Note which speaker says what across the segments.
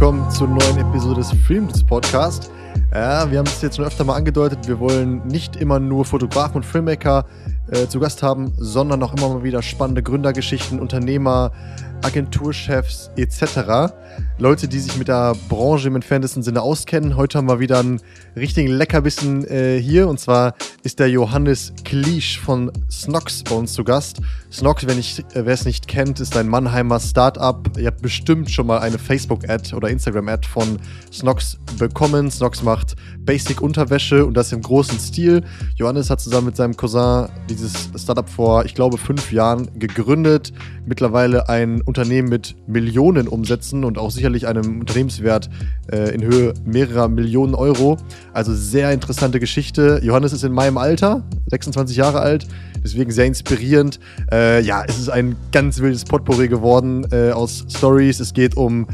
Speaker 1: willkommen zur neuen Episode des Films Podcast. Ja, wir haben es jetzt schon öfter mal angedeutet, wir wollen nicht immer nur Fotografen und Filmmaker äh, zu Gast haben, sondern auch immer mal wieder spannende Gründergeschichten, Unternehmer, Agenturchefs etc. Leute, die sich mit der Branche im entferntesten Sinne auskennen. Heute haben wir wieder einen richtigen Leckerbissen äh, hier und zwar ist der Johannes Kliesch von Snox bei uns zu Gast. Snox, äh, wer es nicht kennt, ist ein Mannheimer Startup. Ihr habt bestimmt schon mal eine Facebook-Ad oder Instagram-Ad von Snox bekommen. Snox macht Basic-Unterwäsche und das im großen Stil. Johannes hat zusammen mit seinem Cousin dieses Startup vor, ich glaube, fünf Jahren gegründet. Mittlerweile ein Unternehmen mit Millionen Umsätzen und auch sicherlich einem Unternehmenswert äh, in Höhe mehrerer Millionen Euro. Also sehr interessante Geschichte. Johannes ist in meinem Alter, 26 Jahre alt, deswegen sehr inspirierend. Äh, ja, es ist ein ganz wildes Potpourri geworden äh, aus Stories. Es geht um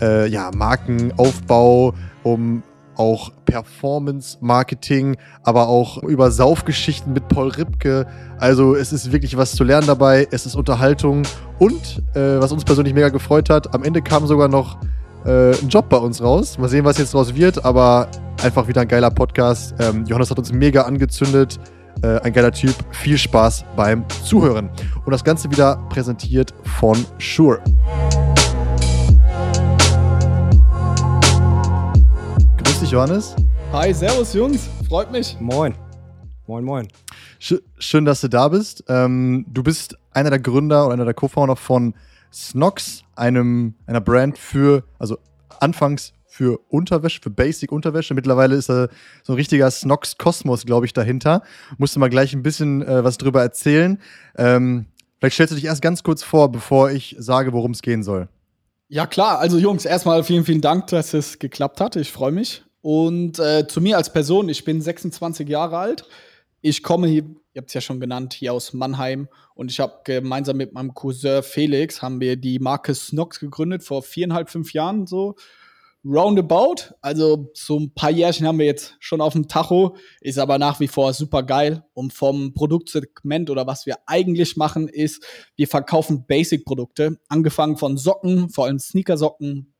Speaker 1: äh, ja, Markenaufbau, um auch Performance-Marketing, aber auch über Saufgeschichten mit Paul Ripke. Also es ist wirklich was zu lernen dabei, es ist Unterhaltung und, äh, was uns persönlich mega gefreut hat, am Ende kam sogar noch äh, ein Job bei uns raus. Mal sehen, was jetzt draus wird, aber einfach wieder ein geiler Podcast. Ähm, Johannes hat uns mega angezündet. Äh, ein geiler Typ. Viel Spaß beim Zuhören. Und das Ganze wieder präsentiert von Shure. Grüß dich, Johannes.
Speaker 2: Hi, servus Jungs, freut mich.
Speaker 3: Moin. Moin, moin.
Speaker 1: Sch schön, dass du da bist. Ähm, du bist einer der Gründer oder einer der Co-Founder von Snox, einem, einer Brand für, also anfangs für Unterwäsche, für Basic-Unterwäsche. Mittlerweile ist da so ein richtiger Snox-Kosmos, glaube ich, dahinter. Musst du mal gleich ein bisschen äh, was drüber erzählen. Ähm, vielleicht stellst du dich erst ganz kurz vor, bevor ich sage, worum es gehen soll.
Speaker 2: Ja, klar. Also, Jungs, erstmal vielen, vielen Dank, dass es geklappt hat. Ich freue mich. Und äh, zu mir als Person, ich bin 26 Jahre alt. Ich komme hier, ihr habt es ja schon genannt, hier aus Mannheim. Und ich habe gemeinsam mit meinem Cousin Felix, haben wir die Marke Snox gegründet, vor viereinhalb, fünf Jahren so. Roundabout, also so ein paar Jährchen haben wir jetzt schon auf dem Tacho, ist aber nach wie vor super geil. Und vom Produktsegment oder was wir eigentlich machen, ist, wir verkaufen Basic-Produkte, angefangen von Socken, vor allem Sneakersocken,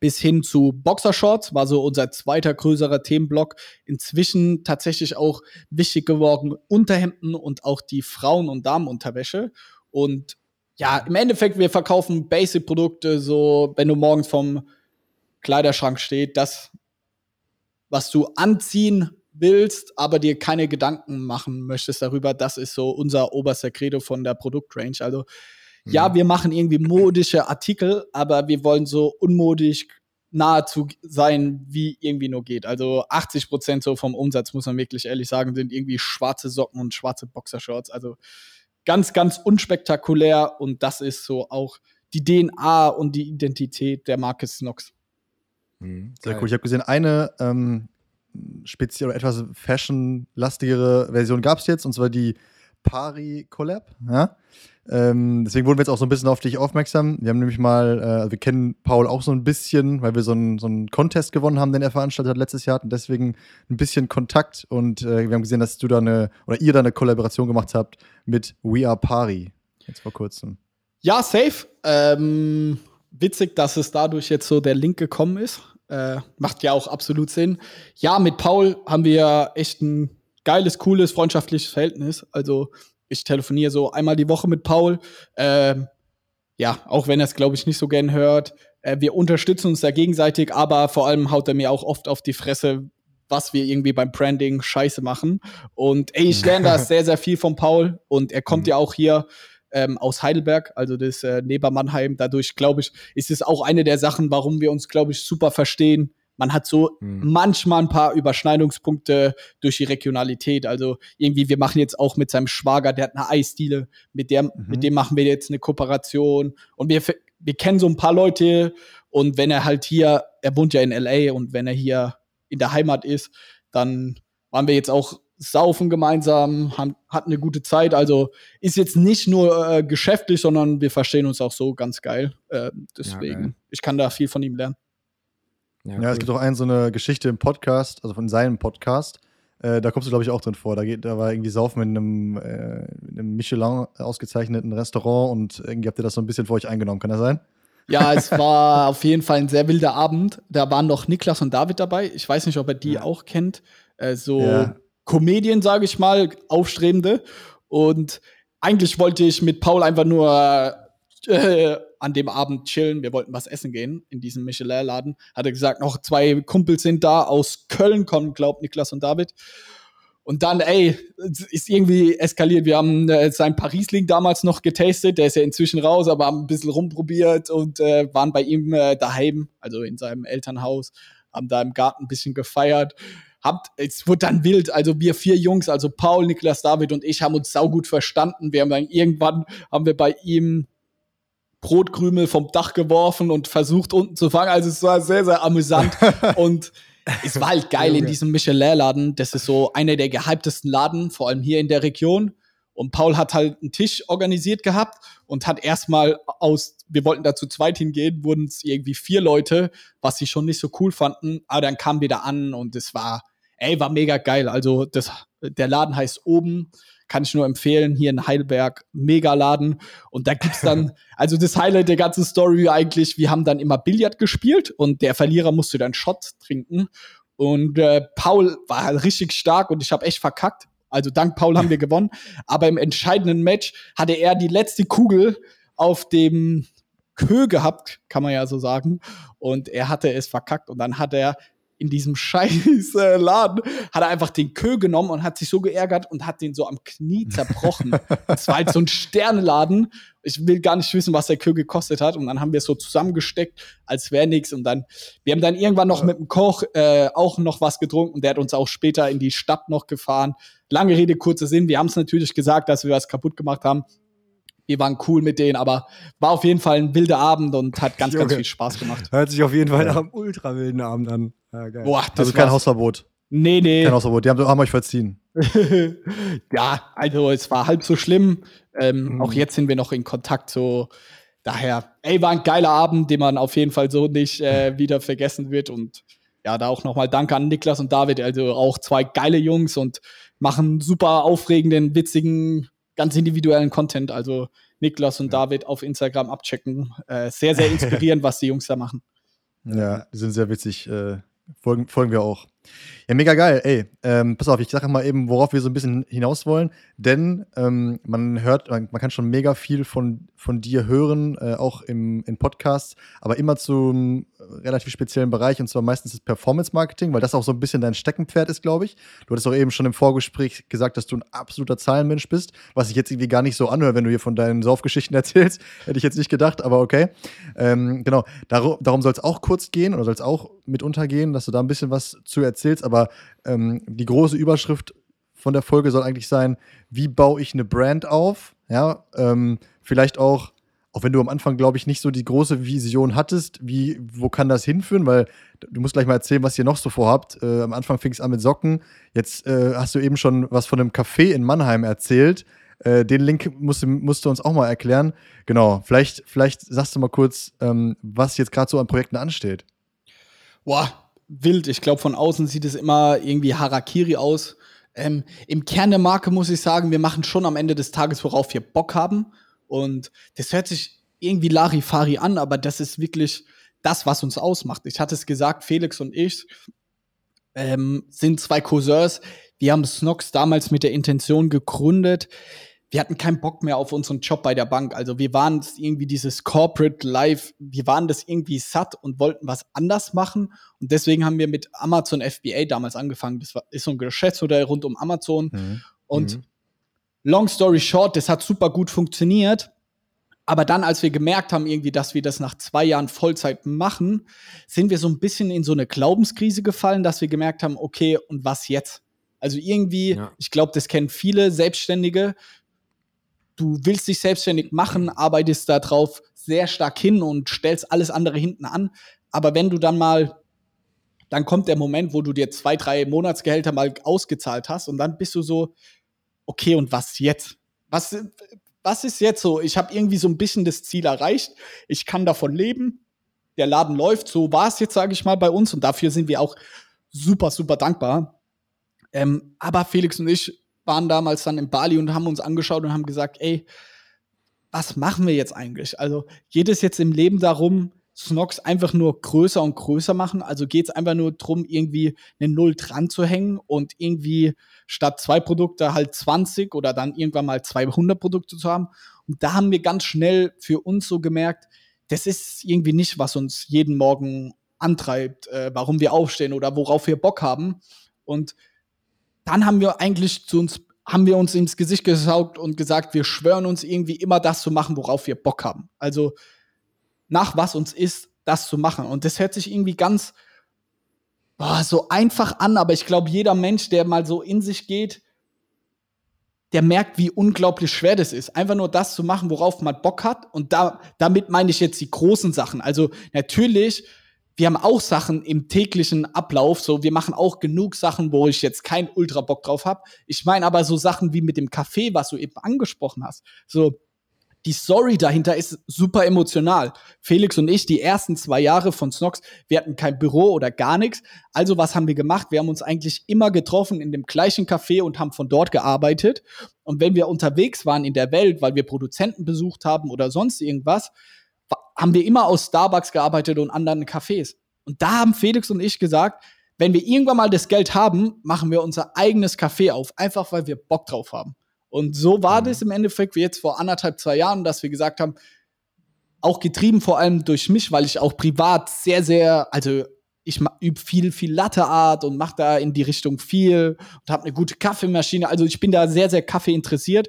Speaker 2: bis hin zu Boxershorts, war so unser zweiter größerer Themenblock. Inzwischen tatsächlich auch wichtig geworden Unterhemden und auch die Frauen- und Damenunterwäsche. Und ja, im Endeffekt, wir verkaufen Basic-Produkte, so wenn du morgens vom Kleiderschrank steht, das, was du anziehen willst, aber dir keine Gedanken machen möchtest darüber, das ist so unser oberster Credo von der Produktrange. Also ja, mhm. wir machen irgendwie modische Artikel, aber wir wollen so unmodisch nahezu sein, wie irgendwie nur geht. Also 80 Prozent so vom Umsatz, muss man wirklich ehrlich sagen, sind irgendwie schwarze Socken und schwarze Boxershorts. Also ganz, ganz unspektakulär und das ist so auch die DNA und die Identität der Marke Snox.
Speaker 1: Mhm, sehr cool. Ich habe gesehen, eine ähm, speziell oder etwas fashion-lastigere Version gab es jetzt, und zwar die Pari Collab. Ja? Ähm, deswegen wurden wir jetzt auch so ein bisschen auf dich aufmerksam. Wir haben nämlich mal, äh, also wir kennen Paul auch so ein bisschen, weil wir so einen, so Contest gewonnen haben, den er veranstaltet hat letztes Jahr und deswegen ein bisschen Kontakt und äh, wir haben gesehen, dass du da eine, oder ihr da eine Kollaboration gemacht habt mit We Are Pari. Jetzt vor kurzem.
Speaker 2: Ja, safe. Ähm, witzig, dass es dadurch jetzt so der Link gekommen ist. Äh, macht ja auch absolut Sinn. Ja, mit Paul haben wir echt ein geiles, cooles, freundschaftliches Verhältnis. Also ich telefoniere so einmal die Woche mit Paul. Ähm, ja, auch wenn er es, glaube ich, nicht so gern hört. Äh, wir unterstützen uns da gegenseitig, aber vor allem haut er mir auch oft auf die Fresse, was wir irgendwie beim Branding scheiße machen. Und ey, ich lerne da sehr, sehr viel von Paul. Und er kommt mhm. ja auch hier ähm, aus Heidelberg, also das äh, neben Mannheim. Dadurch, glaube ich, ist es auch eine der Sachen, warum wir uns, glaube ich, super verstehen. Man hat so mhm. manchmal ein paar Überschneidungspunkte durch die Regionalität. Also irgendwie, wir machen jetzt auch mit seinem Schwager, der hat eine Eisdiele, mit, der, mhm. mit dem machen wir jetzt eine Kooperation. Und wir, wir kennen so ein paar Leute. Und wenn er halt hier, er wohnt ja in LA und wenn er hier in der Heimat ist, dann waren wir jetzt auch saufen gemeinsam, haben, hatten eine gute Zeit. Also ist jetzt nicht nur äh, geschäftlich, sondern wir verstehen uns auch so ganz geil. Äh, deswegen, ja, ich kann da viel von ihm lernen.
Speaker 1: Ja, cool. es gibt auch eine so eine Geschichte im Podcast, also von seinem Podcast. Äh, da kommst du, glaube ich, auch drin vor. Da, geht, da war irgendwie Saufen in einem, äh, in einem Michelin ausgezeichneten Restaurant und irgendwie habt ihr das so ein bisschen für euch eingenommen. Kann das sein?
Speaker 2: Ja, es war auf jeden Fall ein sehr wilder Abend. Da waren noch Niklas und David dabei. Ich weiß nicht, ob er die ja. auch kennt. Äh, so ja. Comedien, sage ich mal, aufstrebende. Und eigentlich wollte ich mit Paul einfach nur äh, an dem Abend chillen. Wir wollten was essen gehen in diesem Michelin-Laden. Hat er gesagt, noch zwei Kumpels sind da aus Köln kommen, glaubt Niklas und David. Und dann, ey, ist irgendwie eskaliert. Wir haben äh, sein Paris-Link damals noch getastet. Der ist ja inzwischen raus, aber haben ein bisschen rumprobiert und äh, waren bei ihm äh, daheim, also in seinem Elternhaus, haben da im Garten ein bisschen gefeiert. Habt, es wurde dann wild. Also wir vier Jungs, also Paul, Niklas, David und ich haben uns saugut verstanden. Wir haben dann irgendwann, haben wir bei ihm Brotkrümel vom Dach geworfen und versucht unten zu fangen. Also es war sehr, sehr amüsant. und es war halt geil in diesem Michelin-Laden. Das ist so einer der gehyptesten Laden, vor allem hier in der Region. Und Paul hat halt einen Tisch organisiert gehabt und hat erstmal aus, wir wollten da zu zweit hingehen, wurden es irgendwie vier Leute, was sie schon nicht so cool fanden. Aber dann kam wieder an und es war, ey, war mega geil. Also das, der Laden heißt oben kann ich nur empfehlen, hier in Heidelberg, Megaladen. Und da gibt's dann, also das Highlight der ganzen Story eigentlich, wir haben dann immer Billard gespielt und der Verlierer musste dann Shot trinken. Und äh, Paul war halt richtig stark und ich habe echt verkackt. Also dank Paul haben wir gewonnen. Aber im entscheidenden Match hatte er die letzte Kugel auf dem Kö gehabt, kann man ja so sagen. Und er hatte es verkackt. Und dann hat er in diesem scheiß äh, Laden, hat er einfach den Kö genommen und hat sich so geärgert und hat den so am Knie zerbrochen. das war halt so ein Sterneladen. Ich will gar nicht wissen, was der Kö gekostet hat. Und dann haben wir es so zusammengesteckt, als wäre nichts. Und dann, wir haben dann irgendwann noch mit dem Koch äh, auch noch was getrunken. Der hat uns auch später in die Stadt noch gefahren. Lange Rede, kurzer Sinn. Wir haben es natürlich gesagt, dass wir was kaputt gemacht haben wir waren cool mit denen, aber war auf jeden Fall ein wilder Abend und hat ganz, Junge. ganz viel Spaß gemacht.
Speaker 3: Hört sich auf jeden Fall nach einem ultra wilden Abend an.
Speaker 1: Ja, Boah, das also kein war's. Hausverbot.
Speaker 2: Nee, nee.
Speaker 1: Kein Hausverbot, die haben, haben euch verziehen.
Speaker 2: ja, also es war halb so schlimm. Ähm, mhm. Auch jetzt sind wir noch in Kontakt, so daher, ey, war ein geiler Abend, den man auf jeden Fall so nicht äh, wieder vergessen wird. Und ja, da auch nochmal Danke an Niklas und David, also auch zwei geile Jungs und machen super aufregenden, witzigen ganz individuellen Content. Also Niklas und ja. David auf Instagram abchecken. Äh, sehr, sehr inspirierend, was die Jungs da machen.
Speaker 1: Ja, die sind sehr witzig. Äh, folgen, folgen wir auch. Ja, mega geil. Ey, ähm, pass auf, ich sage mal eben, worauf wir so ein bisschen hinaus wollen. Denn ähm, man hört, man, man, kann schon mega viel von, von dir hören, äh, auch im, in Podcasts, aber immer zum relativ speziellen Bereich und zwar meistens das Performance-Marketing, weil das auch so ein bisschen dein Steckenpferd ist, glaube ich. Du hattest auch eben schon im Vorgespräch gesagt, dass du ein absoluter Zahlenmensch bist, was ich jetzt irgendwie gar nicht so anhöre, wenn du hier von deinen Saufgeschichten erzählst. Hätte ich jetzt nicht gedacht, aber okay. Ähm, genau, Dar darum soll es auch kurz gehen oder soll es auch mit untergehen, dass du da ein bisschen was zu erzählst, aber ähm, die große Überschrift von der Folge soll eigentlich sein, wie baue ich eine Brand auf? Ja, ähm, vielleicht auch auch wenn du am Anfang, glaube ich, nicht so die große Vision hattest, wie, wo kann das hinführen? Weil du musst gleich mal erzählen, was ihr noch so vorhabt. Äh, am Anfang fing es an mit Socken. Jetzt äh, hast du eben schon was von einem Café in Mannheim erzählt. Äh, den Link musst, musst, du uns auch mal erklären. Genau, vielleicht, vielleicht sagst du mal kurz, ähm, was jetzt gerade so an Projekten ansteht.
Speaker 2: Boah, wild. Ich glaube, von außen sieht es immer irgendwie Harakiri aus. Ähm, Im Kern der Marke muss ich sagen, wir machen schon am Ende des Tages, worauf wir Bock haben. Und das hört sich irgendwie Larifari an, aber das ist wirklich das, was uns ausmacht. Ich hatte es gesagt, Felix und ich ähm, sind zwei Cousins. Wir haben Snox damals mit der Intention gegründet. Wir hatten keinen Bock mehr auf unseren Job bei der Bank. Also wir waren irgendwie dieses Corporate Life, wir waren das irgendwie satt und wollten was anders machen. Und deswegen haben wir mit Amazon FBA damals angefangen. Das war, ist so ein Geschäftsmodell rund um Amazon. Mhm. Und mhm long story short, das hat super gut funktioniert. Aber dann, als wir gemerkt haben, irgendwie, dass wir das nach zwei Jahren Vollzeit machen, sind wir so ein bisschen in so eine Glaubenskrise gefallen, dass wir gemerkt haben, okay, und was jetzt? Also irgendwie, ja. ich glaube, das kennen viele Selbstständige. Du willst dich selbstständig machen, arbeitest da drauf sehr stark hin und stellst alles andere hinten an. Aber wenn du dann mal, dann kommt der Moment, wo du dir zwei, drei Monatsgehälter mal ausgezahlt hast und dann bist du so, okay, und was jetzt? Was, was ist jetzt so? Ich habe irgendwie so ein bisschen das Ziel erreicht. Ich kann davon leben. Der Laden läuft. So war es jetzt, sage ich mal, bei uns. Und dafür sind wir auch super, super dankbar. Ähm, aber Felix und ich waren damals dann in Bali und haben uns angeschaut und haben gesagt, ey, was machen wir jetzt eigentlich? Also geht es jetzt im Leben darum, Snox einfach nur größer und größer machen? Also geht es einfach nur darum, irgendwie eine Null dran zu hängen und irgendwie statt zwei Produkte halt 20 oder dann irgendwann mal 200 Produkte zu haben? Und da haben wir ganz schnell für uns so gemerkt, das ist irgendwie nicht, was uns jeden Morgen antreibt, äh, warum wir aufstehen oder worauf wir Bock haben. Und dann haben wir eigentlich zu uns, haben wir uns ins Gesicht gesaugt und gesagt, wir schwören uns irgendwie immer das zu machen, worauf wir Bock haben. Also nach was uns ist, das zu machen. Und das hört sich irgendwie ganz boah, so einfach an, aber ich glaube, jeder Mensch, der mal so in sich geht, der merkt, wie unglaublich schwer das ist. Einfach nur das zu machen, worauf man Bock hat. Und da, damit meine ich jetzt die großen Sachen. Also natürlich, wir haben auch Sachen im täglichen Ablauf. So, wir machen auch genug Sachen, wo ich jetzt keinen Ultra Bock drauf habe. Ich meine aber so Sachen wie mit dem Kaffee, was du eben angesprochen hast. So, die Story dahinter ist super emotional. Felix und ich, die ersten zwei Jahre von Snox, wir hatten kein Büro oder gar nichts. Also was haben wir gemacht? Wir haben uns eigentlich immer getroffen in dem gleichen Café und haben von dort gearbeitet. Und wenn wir unterwegs waren in der Welt, weil wir Produzenten besucht haben oder sonst irgendwas, haben wir immer aus Starbucks gearbeitet und anderen Cafés. Und da haben Felix und ich gesagt, wenn wir irgendwann mal das Geld haben, machen wir unser eigenes Café auf, einfach weil wir Bock drauf haben. Und so war mhm. das im Endeffekt wie jetzt vor anderthalb, zwei Jahren, dass wir gesagt haben, auch getrieben vor allem durch mich, weil ich auch privat sehr, sehr, also ich übe viel, viel Latteart und mache da in die Richtung viel und habe eine gute Kaffeemaschine. Also ich bin da sehr, sehr Kaffee interessiert.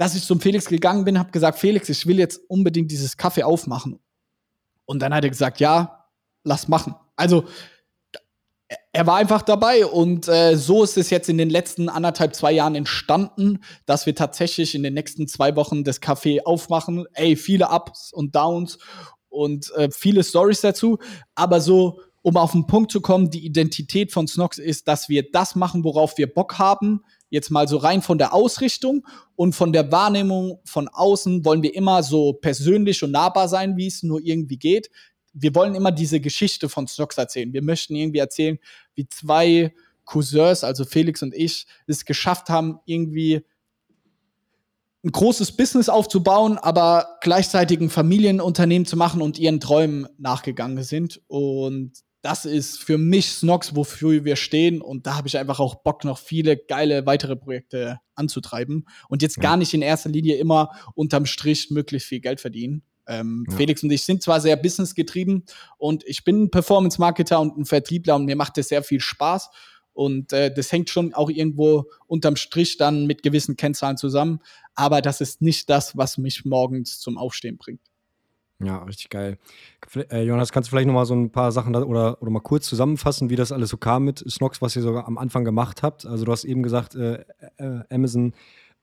Speaker 2: Dass ich zum Felix gegangen bin, habe gesagt, Felix, ich will jetzt unbedingt dieses Kaffee aufmachen. Und dann hat er gesagt, ja, lass machen. Also er war einfach dabei und äh, so ist es jetzt in den letzten anderthalb, zwei Jahren entstanden, dass wir tatsächlich in den nächsten zwei Wochen das Café aufmachen. Ey, viele Ups und Downs und äh, viele Stories dazu, aber so, um auf den Punkt zu kommen, die Identität von Snox ist, dass wir das machen, worauf wir Bock haben. Jetzt mal so rein von der Ausrichtung und von der Wahrnehmung von außen wollen wir immer so persönlich und nahbar sein, wie es nur irgendwie geht wir wollen immer diese Geschichte von Snox erzählen. Wir möchten irgendwie erzählen, wie zwei Cousins, also Felix und ich, es geschafft haben, irgendwie ein großes Business aufzubauen, aber gleichzeitig ein Familienunternehmen zu machen und ihren Träumen nachgegangen sind. Und das ist für mich Snox, wofür wir stehen. Und da habe ich einfach auch Bock, noch viele geile weitere Projekte anzutreiben. Und jetzt ja. gar nicht in erster Linie immer unterm Strich möglichst viel Geld verdienen, ähm, ja. Felix und ich sind zwar sehr businessgetrieben und ich bin ein Performance-Marketer und ein Vertriebler und mir macht das sehr viel Spaß. Und äh, das hängt schon auch irgendwo unterm Strich dann mit gewissen Kennzahlen zusammen. Aber das ist nicht das, was mich morgens zum Aufstehen bringt.
Speaker 3: Ja, richtig geil. Äh, Jonas, kannst du vielleicht noch mal so ein paar Sachen da, oder, oder mal kurz zusammenfassen, wie das alles so kam mit Snox, was ihr sogar am Anfang gemacht habt? Also du hast eben gesagt, äh, äh, Amazon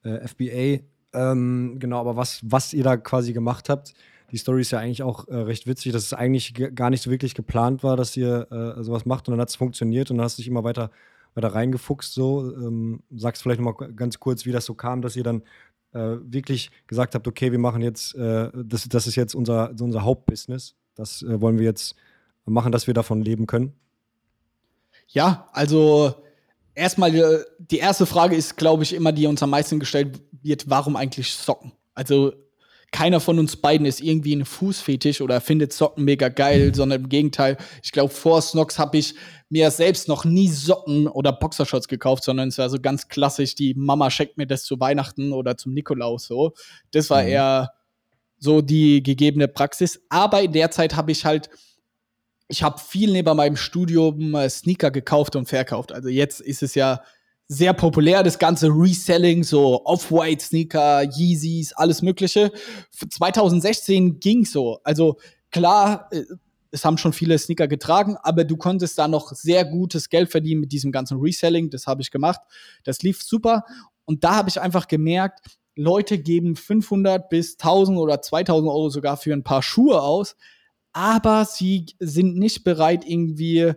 Speaker 3: äh, FBA, ähm, genau, aber was, was ihr da quasi gemacht habt, die Story ist ja eigentlich auch äh, recht witzig, dass es eigentlich gar nicht so wirklich geplant war, dass ihr äh, sowas macht und dann hat es funktioniert und dann hast du dich immer weiter, weiter reingefuchst. So. Ähm, sagst vielleicht noch mal ganz kurz, wie das so kam, dass ihr dann äh, wirklich gesagt habt, okay, wir machen jetzt, äh, das, das ist jetzt unser, unser Hauptbusiness. Das äh, wollen wir jetzt machen, dass wir davon leben können.
Speaker 2: Ja, also erstmal äh, die erste Frage ist, glaube ich, immer, die uns am meisten gestellt wird, warum eigentlich Socken? Also keiner von uns beiden ist irgendwie ein Fußfetisch oder findet Socken mega geil, sondern im Gegenteil, ich glaube, vor Snox habe ich mir selbst noch nie Socken oder Boxershorts gekauft, sondern es war so ganz klassisch, die Mama schenkt mir das zu Weihnachten oder zum Nikolaus so. Das war mhm. eher so die gegebene Praxis. Aber in der Zeit habe ich halt, ich habe viel neben meinem Studium äh, Sneaker gekauft und verkauft. Also jetzt ist es ja sehr populär, das ganze Reselling, so Off-White-Sneaker, Yeezys, alles Mögliche. 2016 ging so. Also klar, äh, es haben schon viele Sneaker getragen, aber du konntest da noch sehr gutes Geld verdienen mit diesem ganzen Reselling. Das habe ich gemacht. Das lief super. Und da habe ich einfach gemerkt, Leute geben 500 bis 1000 oder 2000 Euro sogar für ein paar Schuhe aus, aber sie sind nicht bereit, irgendwie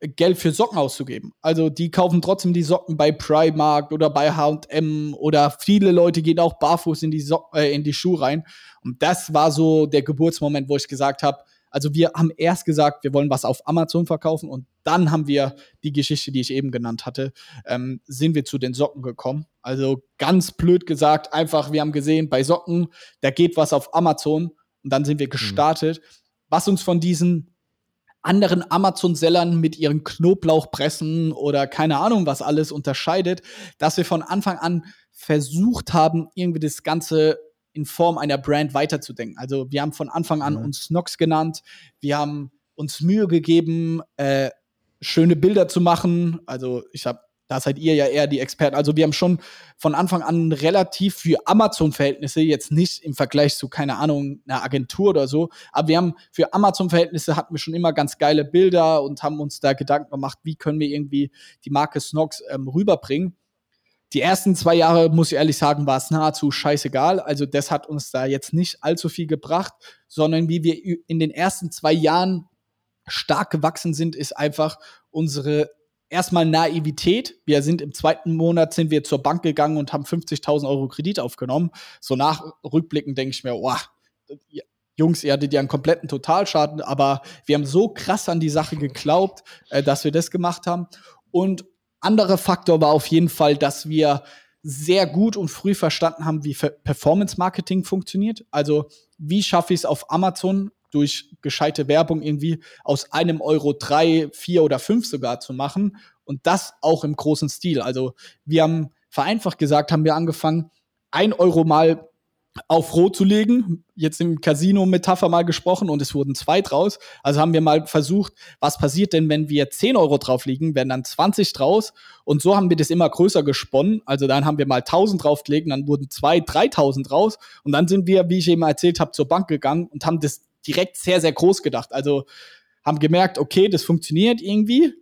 Speaker 2: Geld für Socken auszugeben. Also die kaufen trotzdem die Socken bei Primark oder bei H&M oder viele Leute gehen auch barfuß in die, so äh, in die Schuhe rein. Und das war so der Geburtsmoment, wo ich gesagt habe, Also wir haben erst gesagt, wir wollen was auf Amazon verkaufen und dann haben wir die Geschichte, die ich eben genannt hatte, ähm, sind wir zu den Socken gekommen. Also ganz blöd gesagt, einfach, wir haben gesehen, bei Socken, da geht was auf Amazon und dann sind wir mhm. gestartet. Mhm. Was uns von diesen anderen Amazon-Sellern mit ihren Knoblauchpressen oder keine Ahnung was alles unterscheidet, dass wir von Anfang an versucht haben, irgendwie das Ganze in Form einer Brand weiterzudenken. Also wir haben von Anfang an mhm. uns Nox genannt, wir haben uns Mühe gegeben, äh, schöne Bilder zu machen. Also ich habe da seid ihr ja eher die Experten. Also wir haben schon von Anfang an relativ für Amazon-Verhältnisse, jetzt nicht im Vergleich zu, keine Ahnung, einer Agentur oder so, aber wir haben für Amazon-Verhältnisse hatten wir schon immer ganz geile Bilder und haben uns da Gedanken gemacht, wie können wir irgendwie die Marke Snox ähm, rüberbringen. Die ersten zwei Jahre, muss ich ehrlich sagen, war es nahezu scheißegal. Also das hat uns da jetzt nicht allzu viel gebracht, sondern wie wir in den ersten zwei Jahren stark gewachsen sind, ist einfach unsere erstmal Naivität. Wir sind im zweiten Monat sind wir zur Bank gegangen und haben 50.000 Euro Kredit aufgenommen. So nach Rückblicken denke ich mir, wow, Jungs, ihr hattet ja einen kompletten Totalschaden, aber wir haben so krass an die Sache geglaubt, äh, dass wir das gemacht haben. Und anderer Faktor war auf jeden Fall, dass wir sehr gut und früh verstanden haben, wie Performance Marketing funktioniert. Also wie schaffe ich es auf Amazon durch gescheite Werbung irgendwie aus einem Euro drei, vier oder fünf sogar zu machen. Und das auch im großen Stil. Also wir haben vereinfacht gesagt, haben wir angefangen, ein Euro mal auf Rot zu legen, jetzt im Casino-Metapher mal gesprochen und es wurden zwei draus. Also haben wir mal versucht, was passiert denn, wenn wir 10 Euro drauflegen, werden dann 20 draus und so haben wir das immer größer gesponnen. Also dann haben wir mal 1000 draufgelegt, dann wurden zwei, 3000 raus und dann sind wir, wie ich eben erzählt habe, zur Bank gegangen und haben das direkt sehr, sehr groß gedacht. Also haben gemerkt, okay, das funktioniert irgendwie.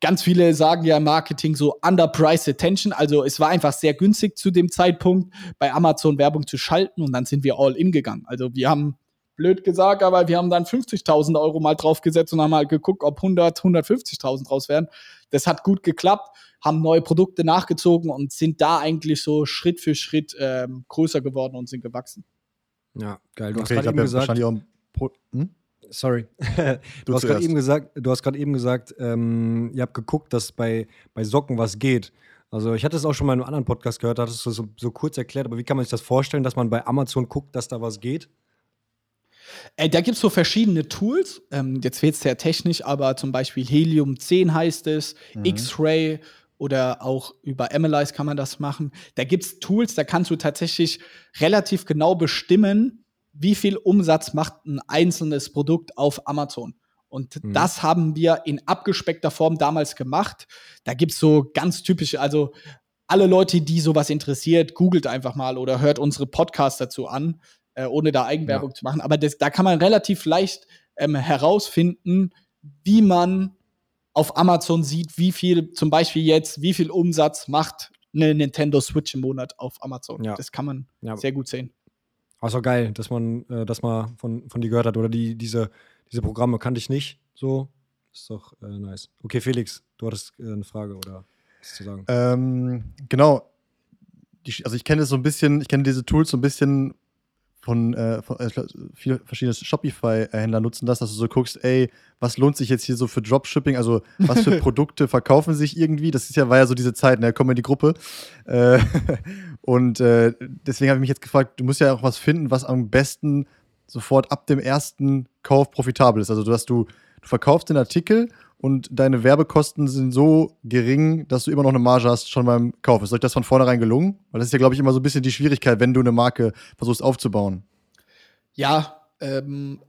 Speaker 2: Ganz viele sagen ja im Marketing so underpriced attention. Also es war einfach sehr günstig zu dem Zeitpunkt, bei Amazon Werbung zu schalten und dann sind wir all in gegangen. Also wir haben blöd gesagt, aber wir haben dann 50.000 Euro mal draufgesetzt und haben mal geguckt, ob 100, 150.000 draus werden. Das hat gut geklappt, haben neue Produkte nachgezogen und sind da eigentlich so Schritt für Schritt ähm, größer geworden und sind gewachsen.
Speaker 3: Ja, geil. Du okay, hast gerade eben gesagt, wahrscheinlich auch Pro hm? Sorry. du, hast gerade eben gesagt, du hast gerade eben gesagt, ähm, ihr habt geguckt, dass bei, bei Socken was geht. Also ich hatte es auch schon mal in einem anderen Podcast gehört, da hattest du so, so kurz erklärt, aber wie kann man sich das vorstellen, dass man bei Amazon guckt, dass da was geht?
Speaker 2: Äh, da gibt es so verschiedene Tools. Ähm, jetzt wird es sehr technisch, aber zum Beispiel Helium 10 heißt es, mhm. X-Ray oder auch über Analyze kann man das machen. Da gibt es Tools, da kannst du tatsächlich relativ genau bestimmen, wie viel Umsatz macht ein einzelnes Produkt auf Amazon. Und mhm. das haben wir in abgespeckter Form damals gemacht. Da gibt es so ganz typische, also alle Leute, die sowas interessiert, googelt einfach mal oder hört unsere Podcasts dazu an, äh, ohne da Eigenwerbung ja. zu machen. Aber das, da kann man relativ leicht ähm, herausfinden, wie man auf Amazon sieht, wie viel, zum Beispiel jetzt, wie viel Umsatz macht eine Nintendo Switch im Monat auf Amazon. Ja. Das kann man ja. sehr gut sehen.
Speaker 3: Also geil, dass man äh, das mal von, von dir gehört hat. Oder die, diese, diese Programme kannte ich nicht. So. Ist doch äh, nice. Okay, Felix, du hattest äh, eine Frage oder was zu sagen.
Speaker 1: Ähm, genau. Die, also ich kenne so ein bisschen, ich kenne diese Tools so ein bisschen von, äh, von äh, viele verschiedene Shopify-Händler nutzen das, dass du so guckst, ey, was lohnt sich jetzt hier so für Dropshipping? Also, was für Produkte verkaufen sich irgendwie? Das ist ja, war ja so diese Zeit, ne? Komm in die Gruppe. Äh, und äh, deswegen habe ich mich jetzt gefragt, du musst ja auch was finden, was am besten sofort ab dem ersten Kauf profitabel ist. Also, dass du, du verkaufst den Artikel und deine Werbekosten sind so gering, dass du immer noch eine Marge hast schon beim Kauf. Ist euch das von vornherein gelungen? Weil das ist ja, glaube ich, immer so ein bisschen die Schwierigkeit, wenn du eine Marke versuchst aufzubauen.
Speaker 2: Ja, ähm,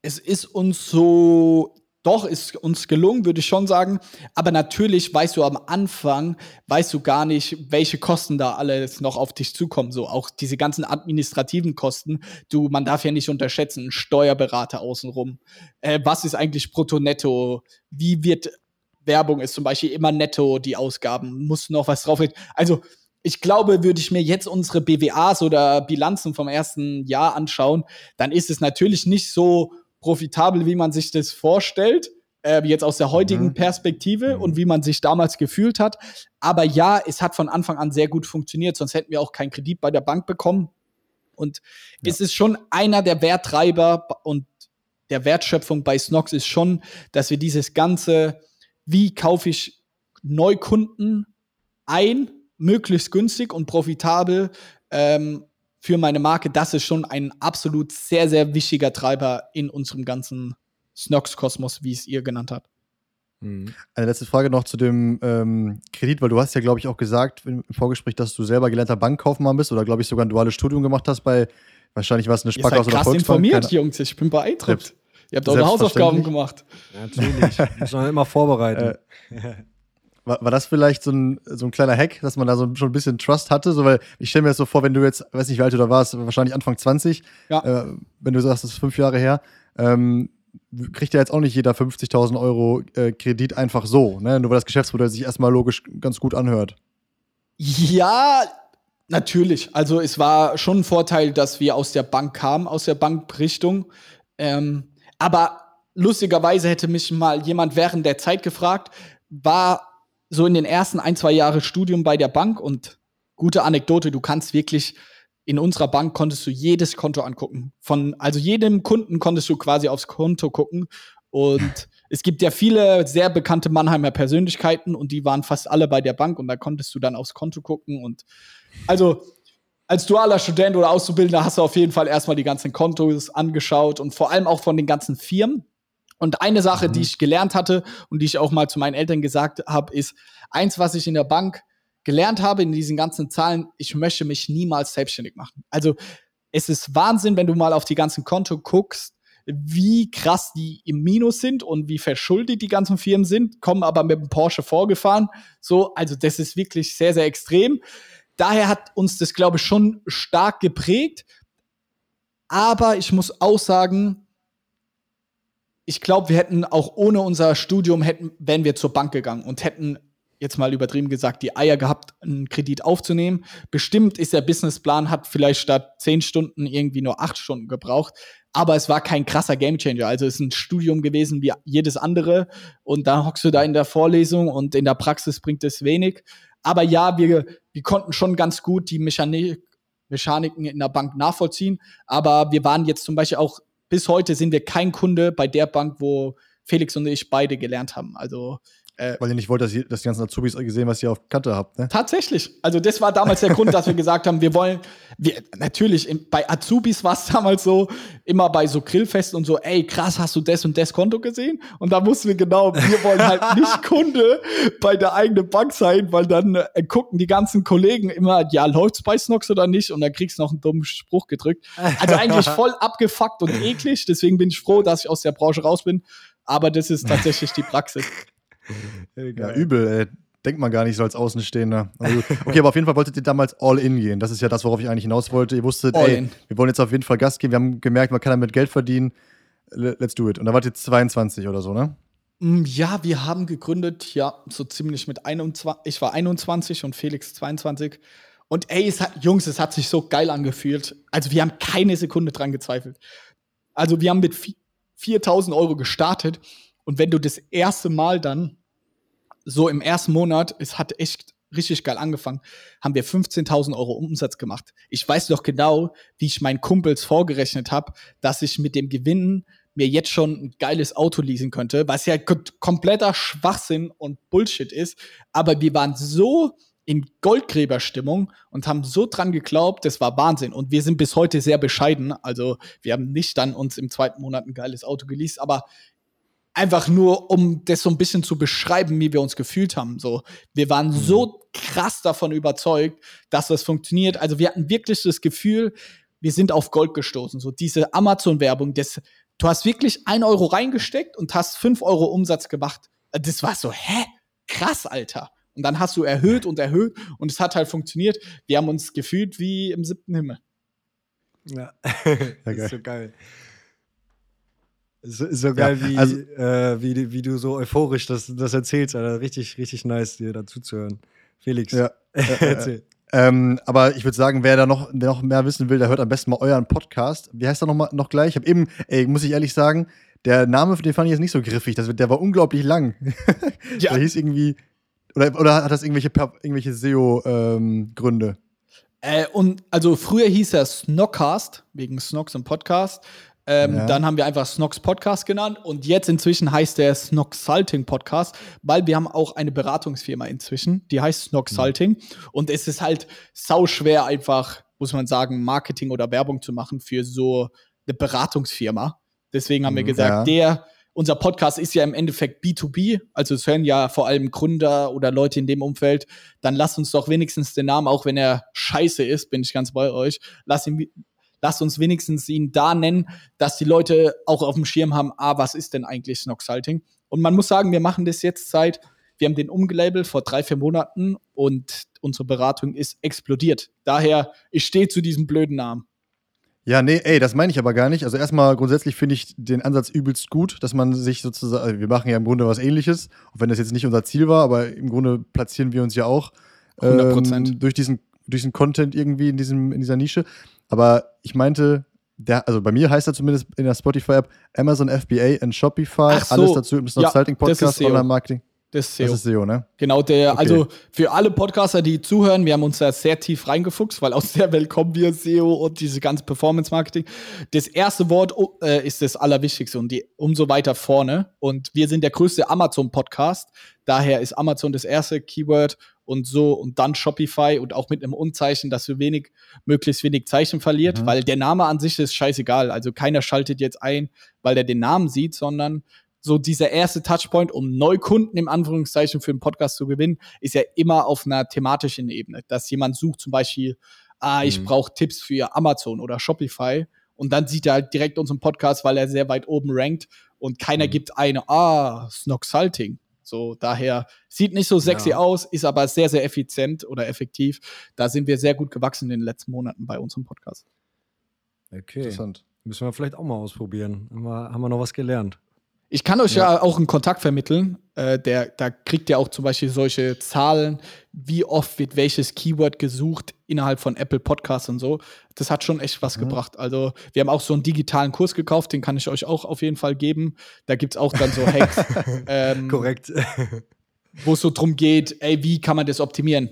Speaker 2: es ist uns so doch, ist uns gelungen, würde ich schon sagen. Aber natürlich weißt du am Anfang, weißt du gar nicht, welche Kosten da alles noch auf dich zukommen. So auch diese ganzen administrativen Kosten. Du, man darf ja nicht unterschätzen, Steuerberater außenrum. Äh, was ist eigentlich brutto netto? Wie wird Werbung ist zum Beispiel immer netto die Ausgaben? Muss noch was drauf? Also, ich glaube, würde ich mir jetzt unsere BWAs oder Bilanzen vom ersten Jahr anschauen, dann ist es natürlich nicht so profitabel, wie man sich das vorstellt, äh, jetzt aus der heutigen mhm. Perspektive mhm. und wie man sich damals gefühlt hat. Aber ja, es hat von Anfang an sehr gut funktioniert, sonst hätten wir auch keinen Kredit bei der Bank bekommen. Und ja. es ist schon einer der Werttreiber und der Wertschöpfung bei Snox ist schon, dass wir dieses ganze, wie kaufe ich Neukunden ein, möglichst günstig und profitabel ähm, für meine Marke, das ist schon ein absolut sehr, sehr wichtiger Treiber in unserem ganzen Snox-Kosmos, wie es ihr genannt habt.
Speaker 1: Mhm. Eine letzte Frage noch zu dem ähm, Kredit, weil du hast ja, glaube ich, auch gesagt im Vorgespräch, dass du selber gelernter Bankkaufmann bist oder, glaube ich, sogar ein duales Studium gemacht hast bei, wahrscheinlich war es eine Sparkasse
Speaker 2: oder Volksbank. informiert, Keine Jungs, ich bin beeindruckt. Ihr habt eure Hausaufgaben gemacht.
Speaker 3: Ja, natürlich, muss man immer vorbereiten.
Speaker 1: Äh, war, war das vielleicht so ein, so ein kleiner Hack, dass man da so schon ein bisschen Trust hatte? So, weil ich stelle mir das so vor, wenn du jetzt, weiß nicht, wie alt du da warst, wahrscheinlich Anfang 20, ja. äh, wenn du sagst, das ist fünf Jahre her, ähm, kriegt ja jetzt auch nicht jeder 50.000 Euro äh, Kredit einfach so, ne? nur weil das Geschäftsmodell sich erstmal logisch ganz gut anhört.
Speaker 2: Ja, natürlich. Also es war schon ein Vorteil, dass wir aus der Bank kamen, aus der Bankrichtung. Ähm, aber lustigerweise hätte mich mal jemand während der Zeit gefragt, war so in den ersten ein, zwei Jahren Studium bei der Bank und gute Anekdote, du kannst wirklich in unserer Bank konntest du jedes Konto angucken. Von, also jedem Kunden konntest du quasi aufs Konto gucken. Und es gibt ja viele sehr bekannte Mannheimer Persönlichkeiten und die waren fast alle bei der Bank und da konntest du dann aufs Konto gucken. Und also als dualer Student oder Auszubildender hast du auf jeden Fall erstmal die ganzen Kontos angeschaut und vor allem auch von den ganzen Firmen. Und eine Sache, mhm. die ich gelernt hatte und die ich auch mal zu meinen Eltern gesagt habe, ist eins, was ich in der Bank gelernt habe in diesen ganzen Zahlen, ich möchte mich niemals selbstständig machen. Also es ist Wahnsinn, wenn du mal auf die ganzen Konto guckst, wie krass die im Minus sind und wie verschuldet die ganzen Firmen sind, kommen aber mit dem Porsche vorgefahren. So, also das ist wirklich sehr, sehr extrem. Daher hat uns das, glaube ich, schon stark geprägt. Aber ich muss auch sagen, ich glaube, wir hätten auch ohne unser Studium hätten, wären wir zur Bank gegangen und hätten jetzt mal übertrieben gesagt, die Eier gehabt, einen Kredit aufzunehmen. Bestimmt ist der Businessplan, hat vielleicht statt zehn Stunden irgendwie nur acht Stunden gebraucht. Aber es war kein krasser Gamechanger. Also es ist ein Studium gewesen wie jedes andere. Und da hockst du da in der Vorlesung und in der Praxis bringt es wenig. Aber ja, wir, wir konnten schon ganz gut die Mechanik, Mechaniken in der Bank nachvollziehen. Aber wir waren jetzt zum Beispiel auch, bis heute sind wir kein Kunde bei der Bank, wo Felix und ich beide gelernt haben. Also
Speaker 1: äh, Weil ihr nicht wollt, dass, ihr, dass die ganzen Azubis gesehen, was ihr auf Kante habt, ne?
Speaker 2: Tatsächlich. Also das war damals der Grund, dass wir gesagt haben, wir wollen, wir, natürlich, in, bei Azubis war es damals so, immer bei so Grillfesten und so, ey, krass, hast du das und das Konto gesehen? Und da wussten wir genau, wir wollen halt nicht Kunde bei der eigenen Bank sein, weil dann äh, gucken die ganzen Kollegen immer, ja, läuft's bei Snox oder nicht? Und dann kriegst du noch einen dummen Spruch gedrückt. Also eigentlich voll abgefuckt und eklig. Deswegen bin ich froh, dass ich aus der Branche raus bin. Aber das ist tatsächlich die Praxis.
Speaker 1: ja, übel, ey. Denkt man gar nicht so als Außenstehender. Also, okay, aber auf jeden Fall wolltet ihr damals all in gehen. Das ist ja das, worauf ich eigentlich hinaus wollte. Ihr wusstet, all ey, in. wir wollen jetzt auf jeden Fall Gas geben. Wir haben gemerkt, man kann damit Geld verdienen. Let's do it. Und da wart ihr 22 oder so, ne?
Speaker 2: Mm, ja, wir haben gegründet, ja, so ziemlich mit 21. Ich war 21 und Felix 22. Und ey, es hat, Jungs, es hat sich so geil angefühlt. Also, wir haben keine Sekunde dran gezweifelt. Also, wir haben mit 4000 Euro gestartet und wenn du das erste Mal dann so im ersten Monat, es hat echt richtig geil angefangen, haben wir 15.000 Euro Umsatz gemacht. Ich weiß doch genau, wie ich meinen Kumpels vorgerechnet habe, dass ich mit dem Gewinn mir jetzt schon ein geiles Auto leasen könnte, was ja kompletter Schwachsinn und Bullshit ist. Aber wir waren so in Goldgräberstimmung und haben so dran geglaubt, das war Wahnsinn. Und wir sind bis heute sehr bescheiden. Also wir haben nicht dann uns im zweiten Monat ein geiles Auto geleast, aber einfach nur, um das so ein bisschen zu beschreiben, wie wir uns gefühlt haben. So, wir waren mhm. so krass davon überzeugt, dass das funktioniert. Also wir hatten wirklich das Gefühl, wir sind auf Gold gestoßen. So diese Amazon-Werbung, das, du hast wirklich ein Euro reingesteckt und hast fünf Euro Umsatz gemacht. Das war so, hä? Krass, Alter. Und dann hast du erhöht und erhöht und es hat halt funktioniert. Wir haben uns gefühlt wie im siebten Himmel.
Speaker 3: Ja, das ist so geil. So, so geil, ja, wie, also, äh, wie, wie du so euphorisch das, das erzählst, Alter. Richtig, richtig nice, dir dazu zu hören. Felix, ja,
Speaker 1: erzähl. Ähm, aber ich würde sagen, wer da noch, wer noch mehr wissen will, der hört am besten mal euren Podcast. Wie heißt er noch, mal, noch gleich? Ich habe eben, ey, muss ich ehrlich sagen, der Name, den fand ich jetzt nicht so griffig. Das, der war unglaublich lang. ja. Der hieß irgendwie, oder, oder hat das irgendwelche, irgendwelche SEO-Gründe?
Speaker 2: Ähm, äh, und also früher hieß er Snockcast, wegen Snocks im Podcast. Ähm,
Speaker 1: Ja.
Speaker 2: Dann haben wir einfach Snox Podcast genannt und jetzt inzwischen heißt der Snox Salting Podcast, weil wir haben auch eine Beratungsfirma inzwischen, die heißt Snox
Speaker 1: Mhm.
Speaker 2: Salting und es ist halt sau schwer einfach, muss man sagen, Marketing oder Werbung zu machen für so eine Beratungsfirma. Deswegen haben wir
Speaker 1: Mhm,
Speaker 2: gesagt,
Speaker 1: ja.
Speaker 2: der unser Podcast ist ja im Endeffekt B2B, also es hören ja vor allem Gründer oder Leute in dem Umfeld. Dann lasst uns doch wenigstens den Namen, auch wenn er scheiße ist, bin ich ganz bei euch, lasst ihn lasst uns wenigstens ihn da nennen, dass die Leute auch auf dem Schirm haben, ah, was ist denn eigentlich Snoxalting? Und man muss sagen, wir machen das jetzt seit, wir haben den umgelabelt vor drei, vier Monaten und unsere Beratung ist explodiert. Daher, ich stehe zu diesem blöden Namen.
Speaker 1: Ja, nee, ey, das meine ich aber gar nicht. Also erstmal grundsätzlich finde ich den Ansatz übelst gut, dass man sich sozusagen, also wir machen ja im Grunde was ähnliches, auch wenn das jetzt nicht unser Ziel war, aber im Grunde platzieren wir uns ja auch
Speaker 2: 100%.
Speaker 1: ähm, durch diesen durch diesen Content irgendwie in diesem in dieser Nische. Aber ich meinte, der, also bei mir heißt er zumindest in der Spotify-App Amazon FBA und Shopify,
Speaker 2: so.
Speaker 1: alles dazu im
Speaker 2: Ja,
Speaker 1: Consulting
Speaker 2: das ist
Speaker 1: Podcast,
Speaker 2: SEO.
Speaker 1: Online-Marketing.
Speaker 2: Das ist
Speaker 1: Das
Speaker 2: SEO.
Speaker 1: ist SEO, ne?
Speaker 2: Genau, der,
Speaker 1: Okay.
Speaker 2: also für alle Podcaster, die zuhören, wir haben uns da sehr tief reingefuchst, weil aus der Welt kommen wir, SEO und diese ganze Performance-Marketing. Das erste Wort oh, äh, ist das Allerwichtigste und die umso weiter vorne. Und wir sind der größte Amazon-Podcast. Daher ist Amazon das erste Keyword und so und dann Shopify und auch mit einem Unzeichen, dass wir wenig, möglichst wenig Zeichen verliert,
Speaker 1: Mhm.
Speaker 2: weil der Name an sich ist scheißegal. Also keiner schaltet jetzt ein, weil der den Namen sieht, sondern so dieser erste Touchpoint, um Neukunden im Anführungszeichen für den Podcast zu gewinnen, ist ja immer auf einer thematischen Ebene. Dass jemand sucht zum Beispiel, ah, ich
Speaker 3: Mhm.
Speaker 2: brauche Tipps für Amazon oder Shopify. Und dann sieht er halt direkt unseren Podcast, weil er sehr weit oben rankt und keiner
Speaker 3: Mhm.
Speaker 2: gibt eine, ah, Snoxalting. So, daher sieht nicht so sexy
Speaker 3: Ja.
Speaker 2: aus, ist aber sehr, sehr effizient oder effektiv. Da sind wir sehr gut gewachsen in den letzten Monaten bei unserem Podcast.
Speaker 3: Okay.
Speaker 1: Interessant.
Speaker 3: Müssen wir vielleicht auch mal ausprobieren. Haben wir, haben wir noch was gelernt?
Speaker 2: Ich kann euch
Speaker 1: Ja.
Speaker 2: ja, auch einen Kontakt vermitteln. Äh, der, da kriegt ihr auch zum Beispiel solche Zahlen, wie oft wird welches Keyword gesucht innerhalb von Apple Podcasts und so. Das hat schon echt was
Speaker 1: Mhm.
Speaker 2: gebracht. Also, wir haben auch so einen digitalen Kurs gekauft, den kann ich euch auch auf jeden Fall geben. Da gibt es auch dann so Hacks, ähm,
Speaker 3: Korrekt.
Speaker 2: wo es so drum geht, ey, wie kann man das optimieren?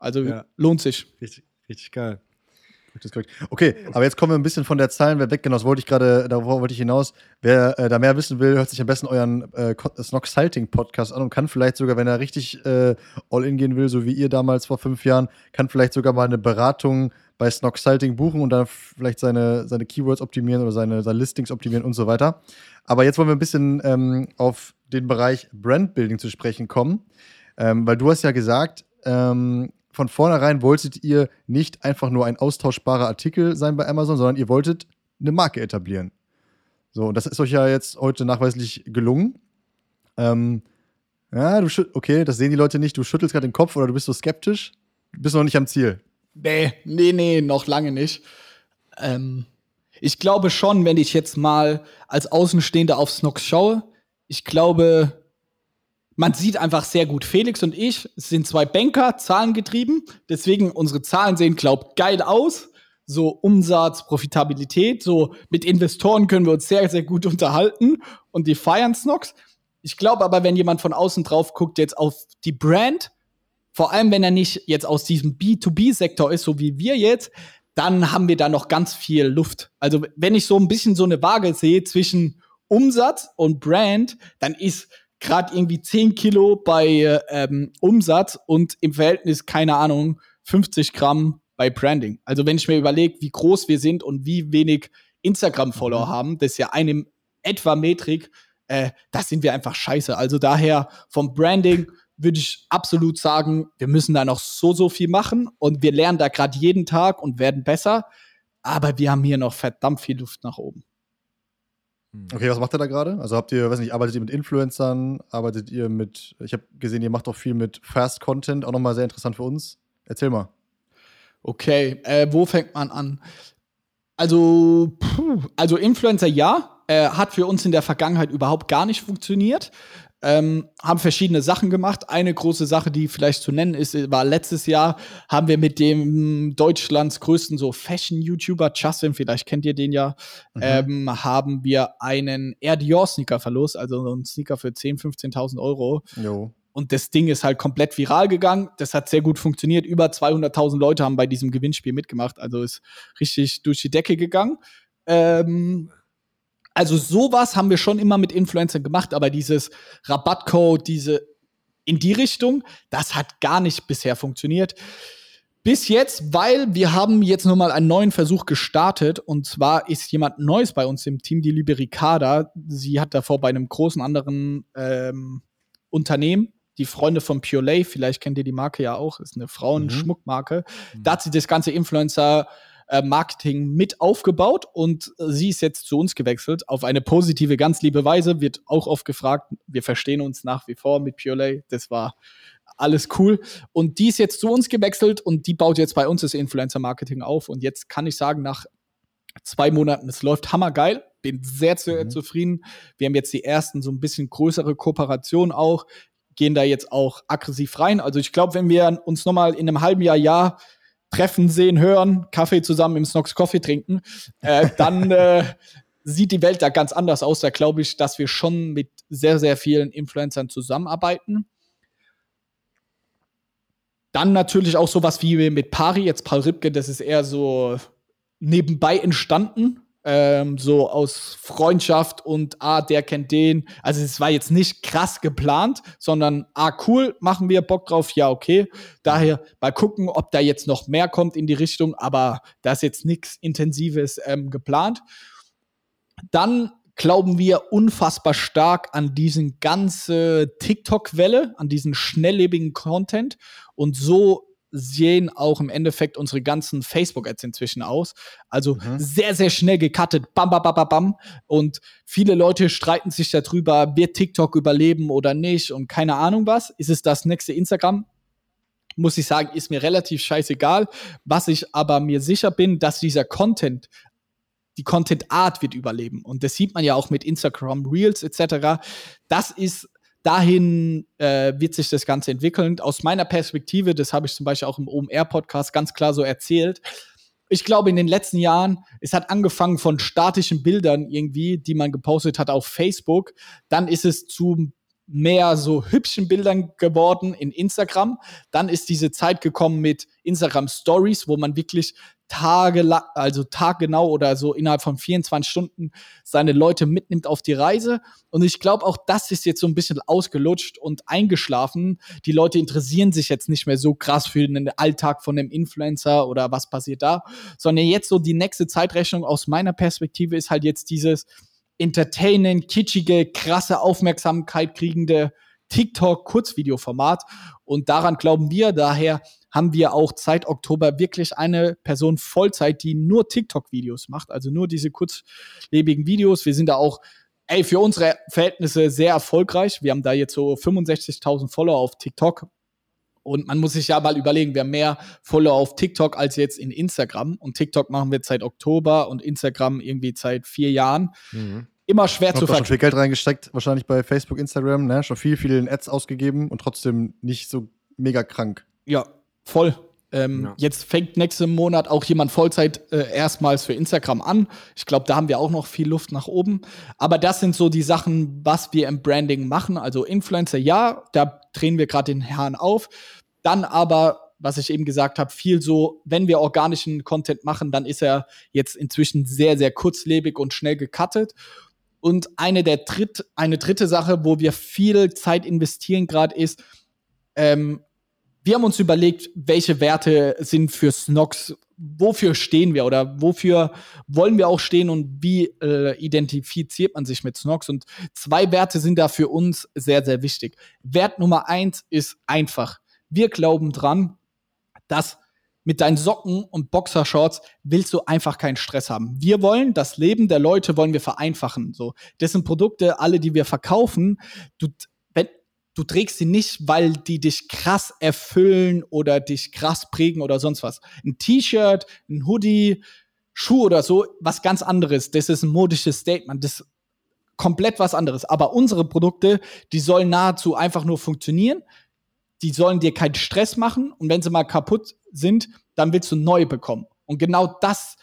Speaker 2: Also
Speaker 3: Ja.
Speaker 2: lohnt sich.
Speaker 3: richtig, richtig geil.
Speaker 1: Ist korrekt. Okay, aber jetzt kommen wir ein bisschen von der Zahlenwelt weg. Genau, das wollte ich gerade, darauf wollte ich hinaus. Wer äh, da mehr wissen will, hört sich am besten euren äh, Co- Snox Salting Podcast an und kann vielleicht sogar, wenn er richtig äh, all in gehen will, so wie ihr damals vor fünf Jahren, kann vielleicht sogar mal eine Beratung bei Snox Salting buchen und dann vielleicht seine, seine Keywords optimieren oder seine, seine Listings optimieren und so weiter. Aber jetzt wollen wir ein bisschen ähm, auf den Bereich Brandbuilding zu sprechen kommen, ähm, weil du hast ja gesagt, ähm, von vornherein wolltet ihr nicht einfach nur ein austauschbarer Artikel sein bei Amazon, sondern ihr wolltet eine Marke etablieren. So, und das ist euch ja jetzt heute nachweislich gelungen. Ähm, ja, du okay, das sehen die Leute nicht. Du schüttelst gerade den Kopf oder du bist so skeptisch. Du bist noch nicht am Ziel.
Speaker 2: Nee, nee, nee, noch lange nicht. Ähm, ich glaube schon, wenn ich jetzt mal als Außenstehender auf Snox schaue, ich glaube, man sieht einfach sehr gut, Felix und ich sind zwei Banker, zahlengetrieben. Deswegen unsere Zahlen sehen, glaub, geil aus. So Umsatz, Profitabilität, so mit Investoren können wir uns sehr, sehr gut unterhalten und die feiern Snox. Ich glaube aber, wenn jemand von außen drauf guckt, jetzt auf die Brand, vor allem wenn er nicht jetzt aus diesem B2B-Sektor ist, so wie wir jetzt, dann haben wir da noch ganz viel Luft. Also wenn ich so ein bisschen so eine Waage sehe zwischen Umsatz und Brand, dann ist gerade irgendwie 10 Kilo bei äh, ähm, Umsatz und im Verhältnis, keine Ahnung, 50 Gramm bei Branding. Also wenn ich mir überlege, wie groß wir sind und wie wenig Instagram-Follower haben, das ist ja eine etwa Metrik, äh, das sind wir einfach scheiße. Also daher vom Branding würde ich absolut sagen, wir müssen da noch so, so viel machen und wir lernen da gerade jeden Tag und werden besser. Aber wir haben hier noch verdammt viel Luft nach oben.
Speaker 1: Okay, was macht ihr da gerade? Also habt ihr, weiß nicht, arbeitet ihr mit Influencern? Arbeitet ihr mit, ich habe gesehen, ihr macht auch viel mit Fast Content, auch nochmal sehr interessant für uns. Erzähl mal.
Speaker 2: Okay, äh, wo fängt man an? Also, puh, also Influencer ja, äh, hat für uns in der Vergangenheit überhaupt gar nicht funktioniert. Ähm, haben verschiedene Sachen gemacht. Eine große Sache, die vielleicht zu nennen ist, war letztes Jahr haben wir mit dem Deutschlands größten so Fashion-YouTuber Justin, vielleicht kennt ihr den ja,
Speaker 1: Mhm.
Speaker 2: ähm, haben wir einen Air Dior Sneaker verlost, also so einen Sneaker für 10.000, 15.000 Euro.
Speaker 1: Jo.
Speaker 2: Und das Ding ist halt komplett viral gegangen. Das hat sehr gut funktioniert. Über 200.000 Leute haben bei diesem Gewinnspiel mitgemacht. Also ist richtig durch die Decke gegangen. Ähm, Also sowas haben wir schon immer mit Influencern gemacht, aber dieses Rabattcode, diese in die Richtung, das hat gar nicht bisher funktioniert. Bis jetzt, weil wir haben jetzt nochmal einen neuen Versuch gestartet und zwar ist jemand Neues bei uns im Team, die liebe Ricarda. Sie hat davor bei einem großen anderen ähm, Unternehmen, die Freunde von Pure Lay, vielleicht kennt ihr die Marke ja auch, ist eine Frauenschmuckmarke. Mhm. Da hat sie das ganze Influencer äh, Marketing mit aufgebaut und sie ist jetzt zu uns gewechselt auf eine positive, ganz liebe Weise. Wird auch oft gefragt. Wir verstehen uns nach wie vor mit Purelay. Das war alles cool. Und die ist jetzt zu uns gewechselt und die baut jetzt bei uns das Influencer Marketing auf. Und jetzt kann ich sagen, nach zwei Monaten, es läuft hammergeil. Bin sehr, sehr mhm. zufrieden. Wir haben jetzt die ersten so ein bisschen größere Kooperationen auch gehen da jetzt auch aggressiv rein. Also ich glaube, wenn wir uns nochmal in einem halben Jahr, Jahr treffen, sehen, hören, Kaffee zusammen im Snox Coffee trinken, äh, dann äh, sieht die Welt da ganz anders aus. Da glaube ich, dass wir schon mit sehr, sehr vielen Influencern zusammenarbeiten. Dann natürlich auch sowas wie mit Pari, jetzt Paul Ripke, das ist eher so nebenbei entstanden ähm, so aus Freundschaft und ah, der kennt den. Also es war jetzt nicht krass geplant, sondern ah, cool, machen wir Bock drauf, ja, okay. Daher mal gucken, ob da jetzt noch mehr kommt in die Richtung, aber da ist jetzt nichts Intensives ähm, geplant. Dann glauben wir unfassbar stark an diesen ganze TikTok-Welle, an diesen schnelllebigen Content und so sehen auch im Endeffekt unsere ganzen Facebook-Ads inzwischen aus. Also mhm. sehr, sehr schnell gecuttet. Bam, bam, bam, bam, bam. Und viele Leute streiten sich darüber, wird TikTok überleben oder nicht und keine Ahnung was. Ist es das nächste Instagram? Muss ich sagen, ist mir relativ scheißegal. Was ich aber mir sicher bin, dass dieser Content die Content Art wird überleben. Und das sieht man ja auch mit Instagram Reels etc. Das ist dahin äh, wird sich das Ganze entwickeln. Aus meiner Perspektive, das habe ich zum Beispiel auch im OMR-Podcast ganz klar so erzählt. Ich glaube, in den letzten Jahren, es hat angefangen von statischen Bildern irgendwie, die man gepostet hat auf Facebook. Dann ist es zu mehr so hübschen Bildern geworden in Instagram. Dann ist diese Zeit gekommen mit Instagram Stories, wo man wirklich Tage, also taggenau oder so innerhalb von 24 Stunden seine Leute mitnimmt auf die Reise. Und ich glaube, auch das ist jetzt so ein bisschen ausgelutscht und eingeschlafen. Die Leute interessieren sich jetzt nicht mehr so krass für den Alltag von einem Influencer oder was passiert da, sondern jetzt so die nächste Zeitrechnung aus meiner Perspektive ist halt jetzt dieses entertainen, kitschige, krasse Aufmerksamkeit kriegende TikTok-Kurzvideoformat. Und daran glauben wir. Daher haben wir auch seit Oktober wirklich eine Person Vollzeit, die nur TikTok-Videos macht, also nur diese kurzlebigen Videos. Wir sind da auch, ey, für unsere Verhältnisse sehr erfolgreich. Wir haben da jetzt so 65.000 Follower auf TikTok. Und man muss sich ja mal überlegen, wir haben mehr Follower auf TikTok als jetzt in Instagram. Und TikTok machen wir seit Oktober und Instagram irgendwie seit vier Jahren. Mhm immer schwer zu
Speaker 1: verstehen. schon viel Geld reingesteckt, wahrscheinlich bei Facebook, Instagram, ne? Schon viel, viel in Ads ausgegeben und trotzdem nicht so mega krank.
Speaker 2: Ja, voll. Ähm, ja. Jetzt fängt nächsten Monat auch jemand Vollzeit äh, erstmals für Instagram an. Ich glaube, da haben wir auch noch viel Luft nach oben. Aber das sind so die Sachen, was wir im Branding machen. Also Influencer, ja, da drehen wir gerade den Herrn auf. Dann aber was ich eben gesagt habe, viel so, wenn wir organischen Content machen, dann ist er jetzt inzwischen sehr, sehr kurzlebig und schnell gecuttet. Und eine der dritt, eine dritte Sache, wo wir viel Zeit investieren gerade ist, ähm, wir haben uns überlegt, welche Werte sind für Snox, wofür stehen wir oder wofür wollen wir auch stehen und wie äh, identifiziert man sich mit Snox? Und zwei Werte sind da für uns sehr, sehr wichtig. Wert Nummer eins ist einfach. Wir glauben dran, dass mit deinen Socken und Boxershorts willst du einfach keinen Stress haben. Wir wollen das Leben der Leute wollen wir vereinfachen. So, das sind Produkte, alle, die wir verkaufen. Du, du trägst sie nicht, weil die dich krass erfüllen oder dich krass prägen oder sonst was. Ein T-Shirt, ein Hoodie, Schuh oder so, was ganz anderes. Das ist ein modisches Statement. Das ist komplett was anderes. Aber unsere Produkte, die sollen nahezu einfach nur funktionieren die sollen dir keinen Stress machen und wenn sie mal kaputt sind, dann willst du neu bekommen. Und genau das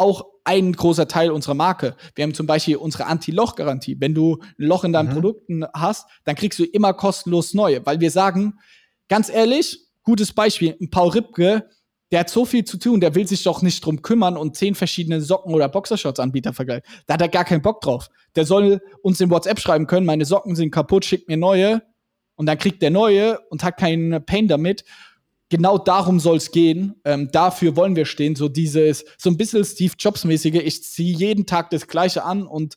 Speaker 2: auch ein großer Teil unserer Marke. Wir haben zum Beispiel unsere Anti-Loch-Garantie. Wenn du ein Loch in deinen mhm. Produkten hast, dann kriegst du immer kostenlos neue, weil wir sagen, ganz ehrlich, gutes Beispiel, ein Paul Ripke, der hat so viel zu tun, der will sich doch nicht drum kümmern und zehn verschiedene Socken- oder Boxershorts-Anbieter vergleichen. Da hat er gar keinen Bock drauf. Der soll uns in WhatsApp schreiben können, meine Socken sind kaputt, schickt mir neue. Und dann kriegt der neue und hat keinen Pain damit. Genau darum soll es gehen. Ähm, dafür wollen wir stehen. So dieses, so ein bisschen Steve Jobs-mäßige, ich ziehe jeden Tag das Gleiche an und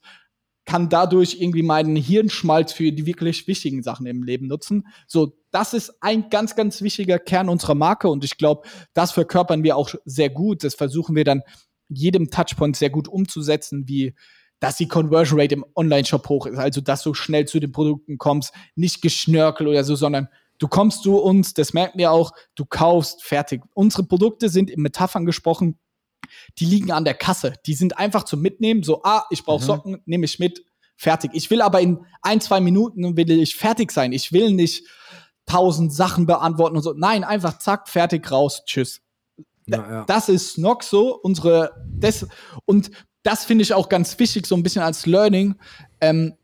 Speaker 2: kann dadurch irgendwie meinen Hirnschmalz für die wirklich wichtigen Sachen im Leben nutzen. So, das ist ein ganz, ganz wichtiger Kern unserer Marke und ich glaube, das verkörpern wir auch sehr gut. Das versuchen wir dann jedem Touchpoint sehr gut umzusetzen, wie dass die Conversion Rate im Online-Shop hoch ist, also dass du schnell zu den Produkten kommst, nicht geschnörkel oder so, sondern du kommst zu uns, das merken wir auch, du kaufst, fertig. Unsere Produkte sind in Metaphern gesprochen die liegen an der Kasse. Die sind einfach zum Mitnehmen. So, ah, ich brauche mhm. Socken, nehme ich mit, fertig. Ich will aber in ein, zwei Minuten will ich fertig sein. Ich will nicht tausend Sachen beantworten und so. Nein, einfach zack, fertig, raus, tschüss. Ja, ja. Das ist noch so, unsere, das, und das finde ich auch ganz wichtig, so ein bisschen als Learning. Ähm,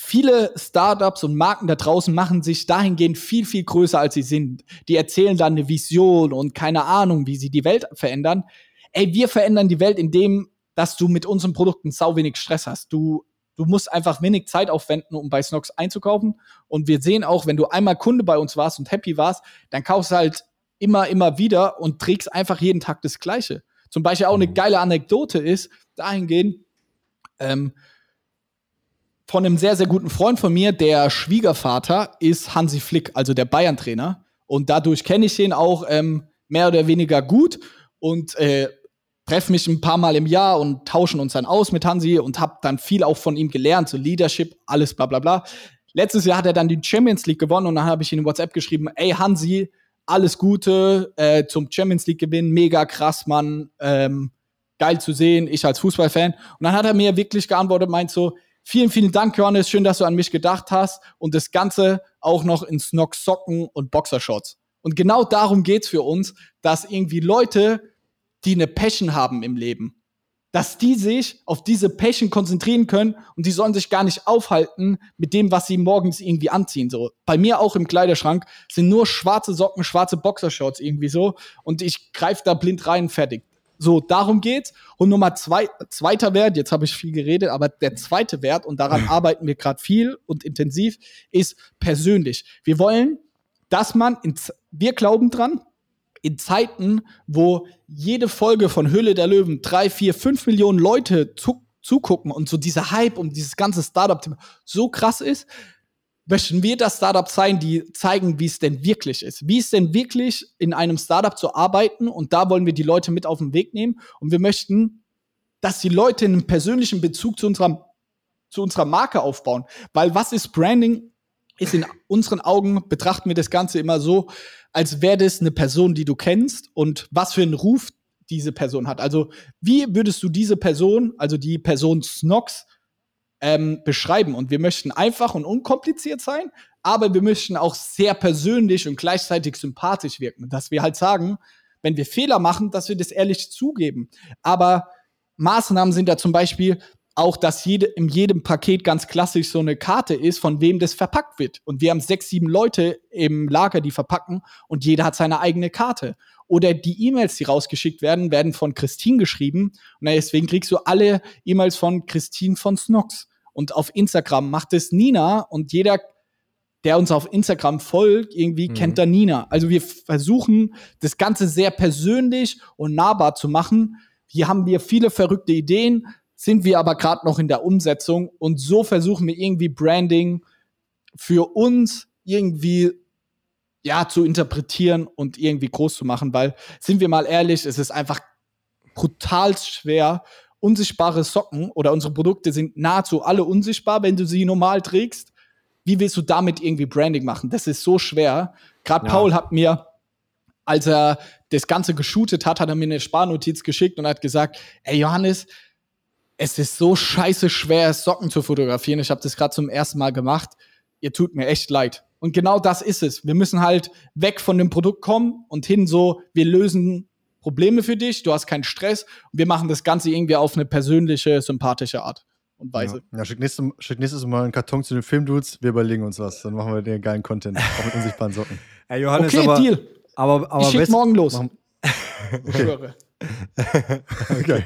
Speaker 2: viele Startups und Marken da draußen machen sich dahingehend viel, viel größer, als sie sind. Die erzählen dann eine Vision und keine Ahnung, wie sie die Welt verändern ey, wir verändern die Welt, indem, dass du mit unseren Produkten sau wenig Stress hast. Du, du musst einfach wenig Zeit aufwenden, um bei Snox einzukaufen. Und wir sehen auch, wenn du einmal Kunde bei uns warst und happy warst, dann kaufst du halt immer, immer wieder und trägst einfach jeden Tag das Gleiche. Zum Beispiel auch eine mhm. geile Anekdote ist, dahingehend, ähm, von einem sehr, sehr guten Freund von mir, der Schwiegervater ist Hansi Flick, also der Bayern-Trainer. Und dadurch kenne ich den auch ähm, mehr oder weniger gut. Und äh, treffe mich ein paar Mal im Jahr und tauschen uns dann aus mit Hansi und habe dann viel auch von ihm gelernt, so Leadership, alles bla bla bla. Letztes Jahr hat er dann die Champions League gewonnen und dann habe ich ihm WhatsApp geschrieben, ey Hansi, alles Gute äh, zum Champions League Gewinn, mega krass, Mann, ähm, geil zu sehen, ich als Fußballfan. Und dann hat er mir wirklich geantwortet, meint so, vielen, vielen Dank, Johannes, schön, dass du an mich gedacht hast und das Ganze auch noch in Snock Socken und Boxershorts. Und genau darum geht's für uns, dass irgendwie Leute die eine Passion haben im Leben. Dass die sich auf diese Passion konzentrieren können und die sollen sich gar nicht aufhalten mit dem, was sie morgens irgendwie anziehen. So bei mir auch im Kleiderschrank sind nur schwarze Socken, schwarze Boxershorts irgendwie so und ich greife da blind rein, fertig. So, darum geht's. Und Nummer zwei, zweiter Wert, jetzt habe ich viel geredet, aber der zweite Wert, und daran arbeiten wir gerade viel und intensiv, ist persönlich. Wir wollen, dass man, ins, wir glauben dran, in Zeiten, wo jede Folge von Höhle der Löwen drei, vier, fünf Millionen Leute zu, zugucken und so dieser Hype um dieses ganze Startup-Thema so krass ist, möchten wir das Startup sein, die zeigen, wie es denn wirklich ist. Wie es denn wirklich in einem Startup zu arbeiten und da wollen wir die Leute mit auf den Weg nehmen und wir möchten, dass die Leute einen persönlichen Bezug zu unserer, zu unserer Marke aufbauen. Weil was ist Branding? Ist in unseren Augen, betrachten wir das Ganze immer so, als wäre das eine Person, die du kennst und was für einen Ruf diese Person hat. Also, wie würdest du diese Person, also die Person Snox, ähm, beschreiben? Und wir möchten einfach und unkompliziert sein, aber wir möchten auch sehr persönlich und gleichzeitig sympathisch wirken. Dass wir halt sagen, wenn wir Fehler machen, dass wir das ehrlich zugeben. Aber Maßnahmen sind da zum Beispiel, auch, dass jede, in jedem Paket ganz klassisch so eine Karte ist, von wem das verpackt wird. Und wir haben sechs, sieben Leute im Lager, die verpacken und jeder hat seine eigene Karte. Oder die E-Mails, die rausgeschickt werden, werden von Christine geschrieben. Und deswegen kriegst du alle E-Mails von Christine von Snox. Und auf Instagram macht es Nina und jeder, der uns auf Instagram folgt, irgendwie mhm. kennt da Nina. Also wir versuchen, das Ganze sehr persönlich und nahbar zu machen. Hier haben wir viele verrückte Ideen, sind wir aber gerade noch in der Umsetzung und so versuchen wir irgendwie Branding für uns irgendwie ja zu interpretieren und irgendwie groß zu machen, weil sind wir mal ehrlich, es ist einfach brutal schwer unsichtbare Socken oder unsere Produkte sind nahezu alle unsichtbar, wenn du sie normal trägst. Wie willst du damit irgendwie Branding machen? Das ist so schwer. Gerade ja. Paul hat mir als er das Ganze geshootet hat, hat er mir eine Sparnotiz geschickt und hat gesagt, ey Johannes, es ist so scheiße schwer, Socken zu fotografieren. Ich habe das gerade zum ersten Mal gemacht. Ihr tut mir echt leid. Und genau das ist es. Wir müssen halt weg von dem Produkt kommen und hin so, wir lösen Probleme für dich, du hast keinen Stress und wir machen das Ganze irgendwie auf eine persönliche, sympathische Art und Weise.
Speaker 1: Ja, ja schick, nächstes, schick nächstes Mal einen Karton zu den Filmdudes, wir überlegen uns was. Dann machen wir den geilen Content, auch mit unsichtbaren Socken.
Speaker 3: Hey Johannes, okay, aber, Deal. Aber, aber
Speaker 2: ich schick morgen los. Ich schwöre.
Speaker 3: okay.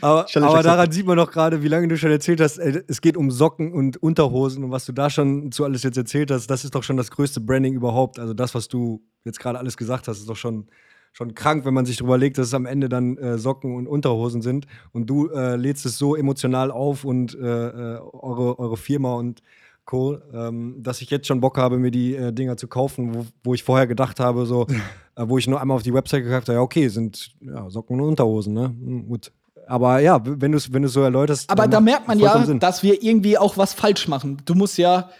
Speaker 3: aber, aber daran sieht man doch gerade, wie lange du schon erzählt hast, ey, es geht um Socken und Unterhosen und was du da schon zu alles jetzt erzählt hast, das ist doch schon das größte Branding überhaupt. Also das, was du jetzt gerade alles gesagt hast, ist doch schon, schon krank, wenn man sich darüber legt, dass es am Ende dann äh, Socken und Unterhosen sind und du äh, lädst es so emotional auf und äh, äh eure, eure Firma und Co., ähm, dass ich jetzt schon Bock habe, mir die äh, Dinger zu kaufen, wo, wo, ich vorher gedacht habe, so, äh, wo ich nur einmal auf die Website geguckt habe, ja, okay, sind ja, Socken und Unterhosen, ne? Hm, gut. Aber ja, wenn du es wenn so erläuterst.
Speaker 2: Aber da merkt man ja, Sinn. dass wir irgendwie auch was falsch machen. Du musst ja,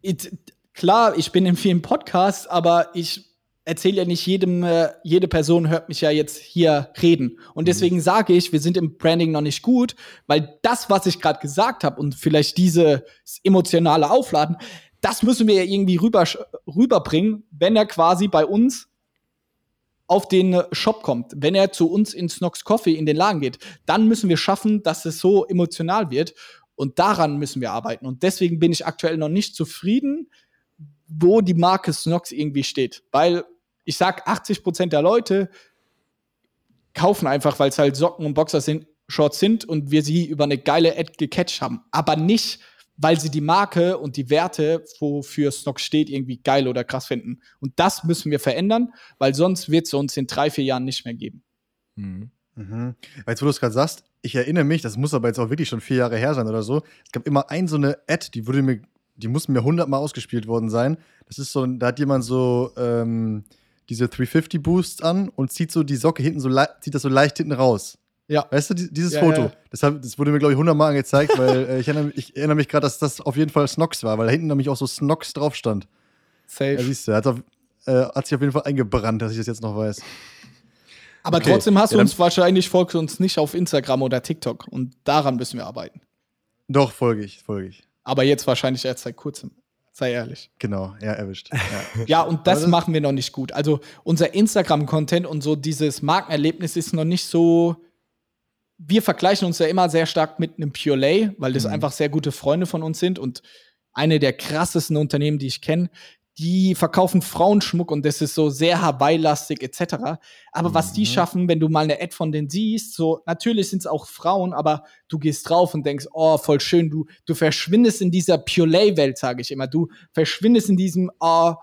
Speaker 2: it, klar, ich bin in vielen Podcasts, aber ich erzähle ja nicht jedem, äh, jede Person hört mich ja jetzt hier reden. Und mhm. deswegen mhm. sage ich, wir sind im Branding noch nicht gut, weil das, was ich gerade gesagt habe und vielleicht diese emotionale Aufladen, das müssen wir ja irgendwie rüber, rüberbringen, wenn er quasi bei uns auf den Shop kommt, wenn er zu uns in Snox Coffee in den Laden geht, dann müssen wir schaffen, dass es so emotional wird. Und daran müssen wir arbeiten. Und deswegen bin ich aktuell noch nicht zufrieden, wo die Marke Snox irgendwie steht. Weil ich sag, 80% der Leute kaufen einfach, weil es halt Socken und Boxer sind, Shorts sind und wir sie über eine geile Ad gecatcht haben. Aber nicht, weil sie die Marke und die Werte, wofür Snox steht, irgendwie geil oder krass finden. Und das müssen wir verändern, weil sonst wird es uns in drei, vier Jahren nicht mehr geben.
Speaker 1: Mhm. Mhm. Jetzt, wo du es gerade sagst, ich erinnere mich, das muss aber jetzt auch wirklich schon vier Jahre her sein oder so. Es gab immer ein so eine Ad, die wurde mir, die muss mir hundertmal ausgespielt worden sein. Das ist so, da hat jemand so ähm, diese 350 Boosts an und zieht so die Socke hinten so, zieht das so leicht hinten raus. Ja. Weißt du, dieses ja, Foto? Ja. Das, hab, das, wurde mir, glaube ich, hundertmal angezeigt, weil äh, ich erinnere, ich erinnere mich gerade, dass das auf jeden Fall Snox war, weil da hinten nämlich auch so Snox drauf stand. Safe. Ja, siehst du, hat, auf, äh, hat sich auf jeden Fall eingebrannt, dass ich das jetzt noch weiß.
Speaker 2: Aber okay. trotzdem hast du uns wahrscheinlich, folgst uns nicht auf Instagram oder TikTok und daran müssen wir arbeiten.
Speaker 1: Doch, folge ich, folge ich.
Speaker 2: Aber jetzt wahrscheinlich erst seit kurzem. Sei ehrlich.
Speaker 1: Genau, ja, erwischt.
Speaker 2: Ja, ja und das machen wir noch nicht gut. Also unser Instagram-Content und so dieses Markenerlebnis ist noch nicht so. Wir vergleichen uns ja immer sehr stark mit einem Pure Lay, weil das mhm. einfach sehr gute Freunde von uns sind und eine der krassesten Unternehmen, die ich kenne die verkaufen Frauenschmuck und das ist so sehr Hawaii-lastig etc. Aber mhm. was die mhm. schaffen, wenn du mal eine Ad von denen siehst, so natürlich sind es auch Frauen, aber du gehst drauf und denkst, oh, voll schön, du, du verschwindest in dieser Pure-Lay-Welt, sage ich immer. Du verschwindest in diesem, oh,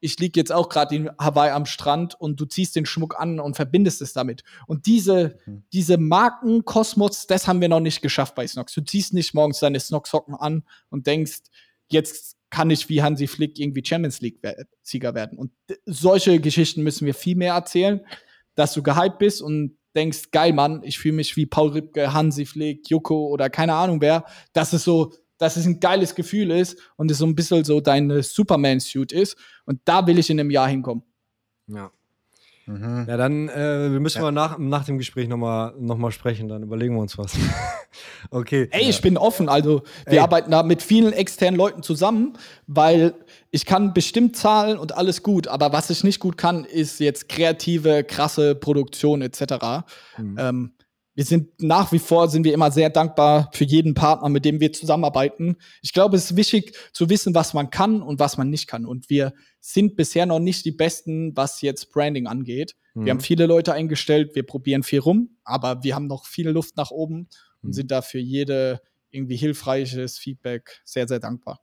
Speaker 2: ich lieg jetzt auch gerade in Hawaii am Strand und du ziehst den Schmuck an und verbindest es damit. Und diese, mhm. diese Markenkosmos, das haben wir noch nicht geschafft bei Snox. Du ziehst nicht morgens deine Snox-Socken an und denkst, jetzt kann ich wie Hansi Flick irgendwie Champions League-Sieger werden. Und solche Geschichten müssen wir viel mehr erzählen, dass du gehypt bist und denkst, geil, Mann, ich fühle mich wie Paul Ripke, Hansi Flick, Joko oder keine Ahnung wer, dass es so, dass es ein geiles Gefühl ist und es so ein bisschen so dein Superman-Suit ist. Und da will ich in einem Jahr hinkommen.
Speaker 3: Ja. Mhm. Ja, dann äh, müssen ja. wir nach, nach dem Gespräch nochmal noch mal sprechen, dann überlegen wir uns was. okay.
Speaker 2: Ey, ja. ich bin offen. Also, wir Ey. arbeiten da mit vielen externen Leuten zusammen, weil ich kann bestimmt zahlen und alles gut, aber was ich nicht gut kann, ist jetzt kreative, krasse Produktion etc. Mhm. Ähm, wir sind nach wie vor sind wir immer sehr dankbar für jeden Partner, mit dem wir zusammenarbeiten. Ich glaube, es ist wichtig zu wissen, was man kann und was man nicht kann. Und wir sind bisher noch nicht die Besten, was jetzt Branding angeht. Mhm. Wir haben viele Leute eingestellt, wir probieren viel rum, aber wir haben noch viel Luft nach oben und mhm. sind da für jede irgendwie hilfreiches Feedback sehr, sehr dankbar.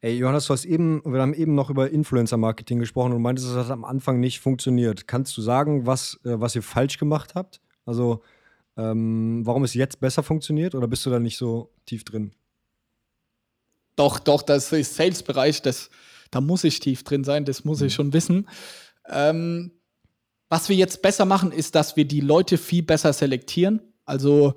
Speaker 3: Ey, Johannes, du hast eben, wir haben eben noch über Influencer-Marketing gesprochen und meintest, dass das am Anfang nicht funktioniert. Kannst du sagen, was, äh, was ihr falsch gemacht habt? Also, ähm, warum es jetzt besser funktioniert oder bist du da nicht so tief drin?
Speaker 2: Doch, doch, das ist Sales-Bereich, da muss ich tief drin sein, das muss mhm. ich schon wissen. Ähm, was wir jetzt besser machen, ist, dass wir die Leute viel besser selektieren. Also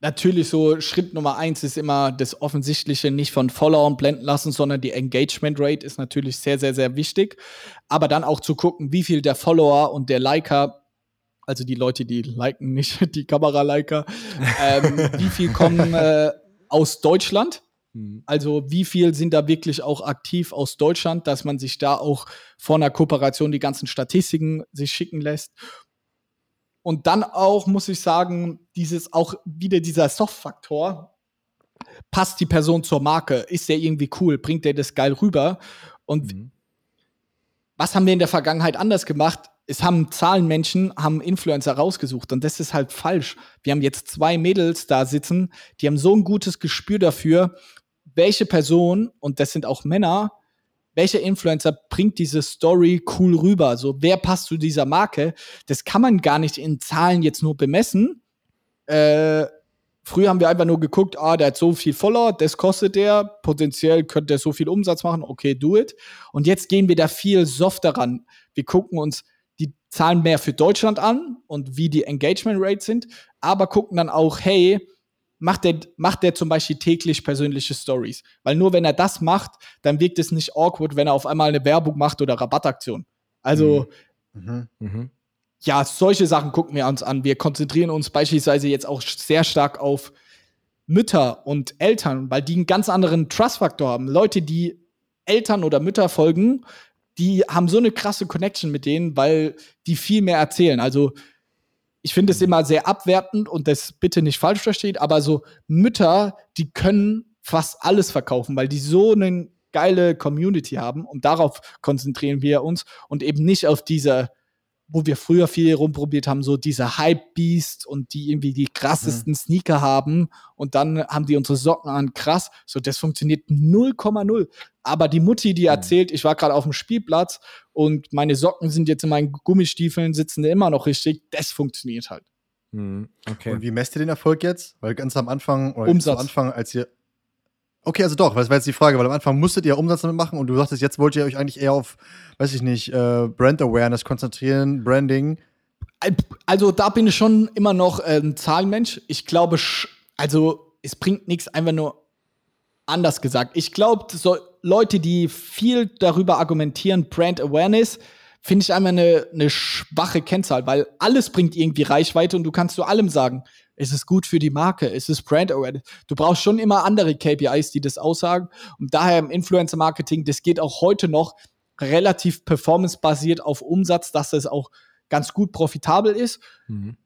Speaker 2: natürlich so Schritt Nummer eins ist immer das Offensichtliche nicht von Followern blenden lassen, sondern die Engagement Rate ist natürlich sehr, sehr, sehr wichtig. Aber dann auch zu gucken, wie viel der Follower und der Liker also die Leute, die liken, nicht die Kamera-Liker, ähm, wie viel kommen äh, aus Deutschland? Mhm. Also wie viel sind da wirklich auch aktiv aus Deutschland, dass man sich da auch vor einer Kooperation die ganzen Statistiken sich schicken lässt. Und dann auch, muss ich sagen, dieses auch wieder dieser Soft-Faktor. Passt die Person zur Marke? Ist der irgendwie cool? Bringt der das geil rüber? Und mhm. was haben wir in der Vergangenheit anders gemacht? Es haben Zahlenmenschen, haben Influencer rausgesucht und das ist halt falsch. Wir haben jetzt zwei Mädels da sitzen, die haben so ein gutes Gespür dafür, welche Person, und das sind auch Männer, welcher Influencer bringt diese Story cool rüber? So, wer passt zu dieser Marke? Das kann man gar nicht in Zahlen jetzt nur bemessen. Äh, früher haben wir einfach nur geguckt, ah, der hat so viel Follower, das kostet der, potenziell könnte er so viel Umsatz machen, okay, do it. Und jetzt gehen wir da viel softer ran. Wir gucken uns Zahlen mehr für Deutschland an und wie die Engagement Rates sind, aber gucken dann auch, hey, macht der, macht der zum Beispiel täglich persönliche Stories. Weil nur wenn er das macht, dann wirkt es nicht awkward, wenn er auf einmal eine Werbung macht oder Rabattaktion. Also, mhm. Mhm. ja, solche Sachen gucken wir uns an. Wir konzentrieren uns beispielsweise jetzt auch sehr stark auf Mütter und Eltern, weil die einen ganz anderen Trust-Faktor haben. Leute, die Eltern oder Mütter folgen, die haben so eine krasse Connection mit denen, weil die viel mehr erzählen. Also, ich finde es immer sehr abwertend und das bitte nicht falsch versteht, aber so Mütter, die können fast alles verkaufen, weil die so eine geile Community haben und darauf konzentrieren wir uns und eben nicht auf diese wo wir früher viel rumprobiert haben, so diese Hype-Beast und die irgendwie die krassesten mhm. Sneaker haben und dann haben die unsere Socken an, krass. So, das funktioniert 0,0. Aber die Mutti, die mhm. erzählt, ich war gerade auf dem Spielplatz und meine Socken sind jetzt in meinen Gummistiefeln, sitzen immer noch richtig, das funktioniert halt.
Speaker 1: Mhm. Okay. Und wie messt ihr den Erfolg jetzt? Weil ganz am Anfang,
Speaker 2: oder Umsatz.
Speaker 1: am Anfang, als ihr Okay, also doch, das war jetzt die Frage, weil am Anfang musstet ihr Umsatz damit machen und du sagtest, jetzt wollt ihr euch eigentlich eher auf, weiß ich nicht, äh, Brand Awareness konzentrieren, Branding.
Speaker 2: Also da bin ich schon immer noch äh, ein Zahlenmensch. Ich glaube, also es bringt nichts, einfach nur anders gesagt. Ich glaube, so Leute, die viel darüber argumentieren, Brand Awareness, finde ich einfach eine, eine schwache Kennzahl, weil alles bringt irgendwie Reichweite und du kannst zu allem sagen, ist es gut für die Marke? Ist es Brand Awareness? Du brauchst schon immer andere KPIs, die das aussagen. Und daher im Influencer-Marketing, das geht auch heute noch relativ performance-basiert auf Umsatz, dass es auch ganz gut profitabel ist. Mhm.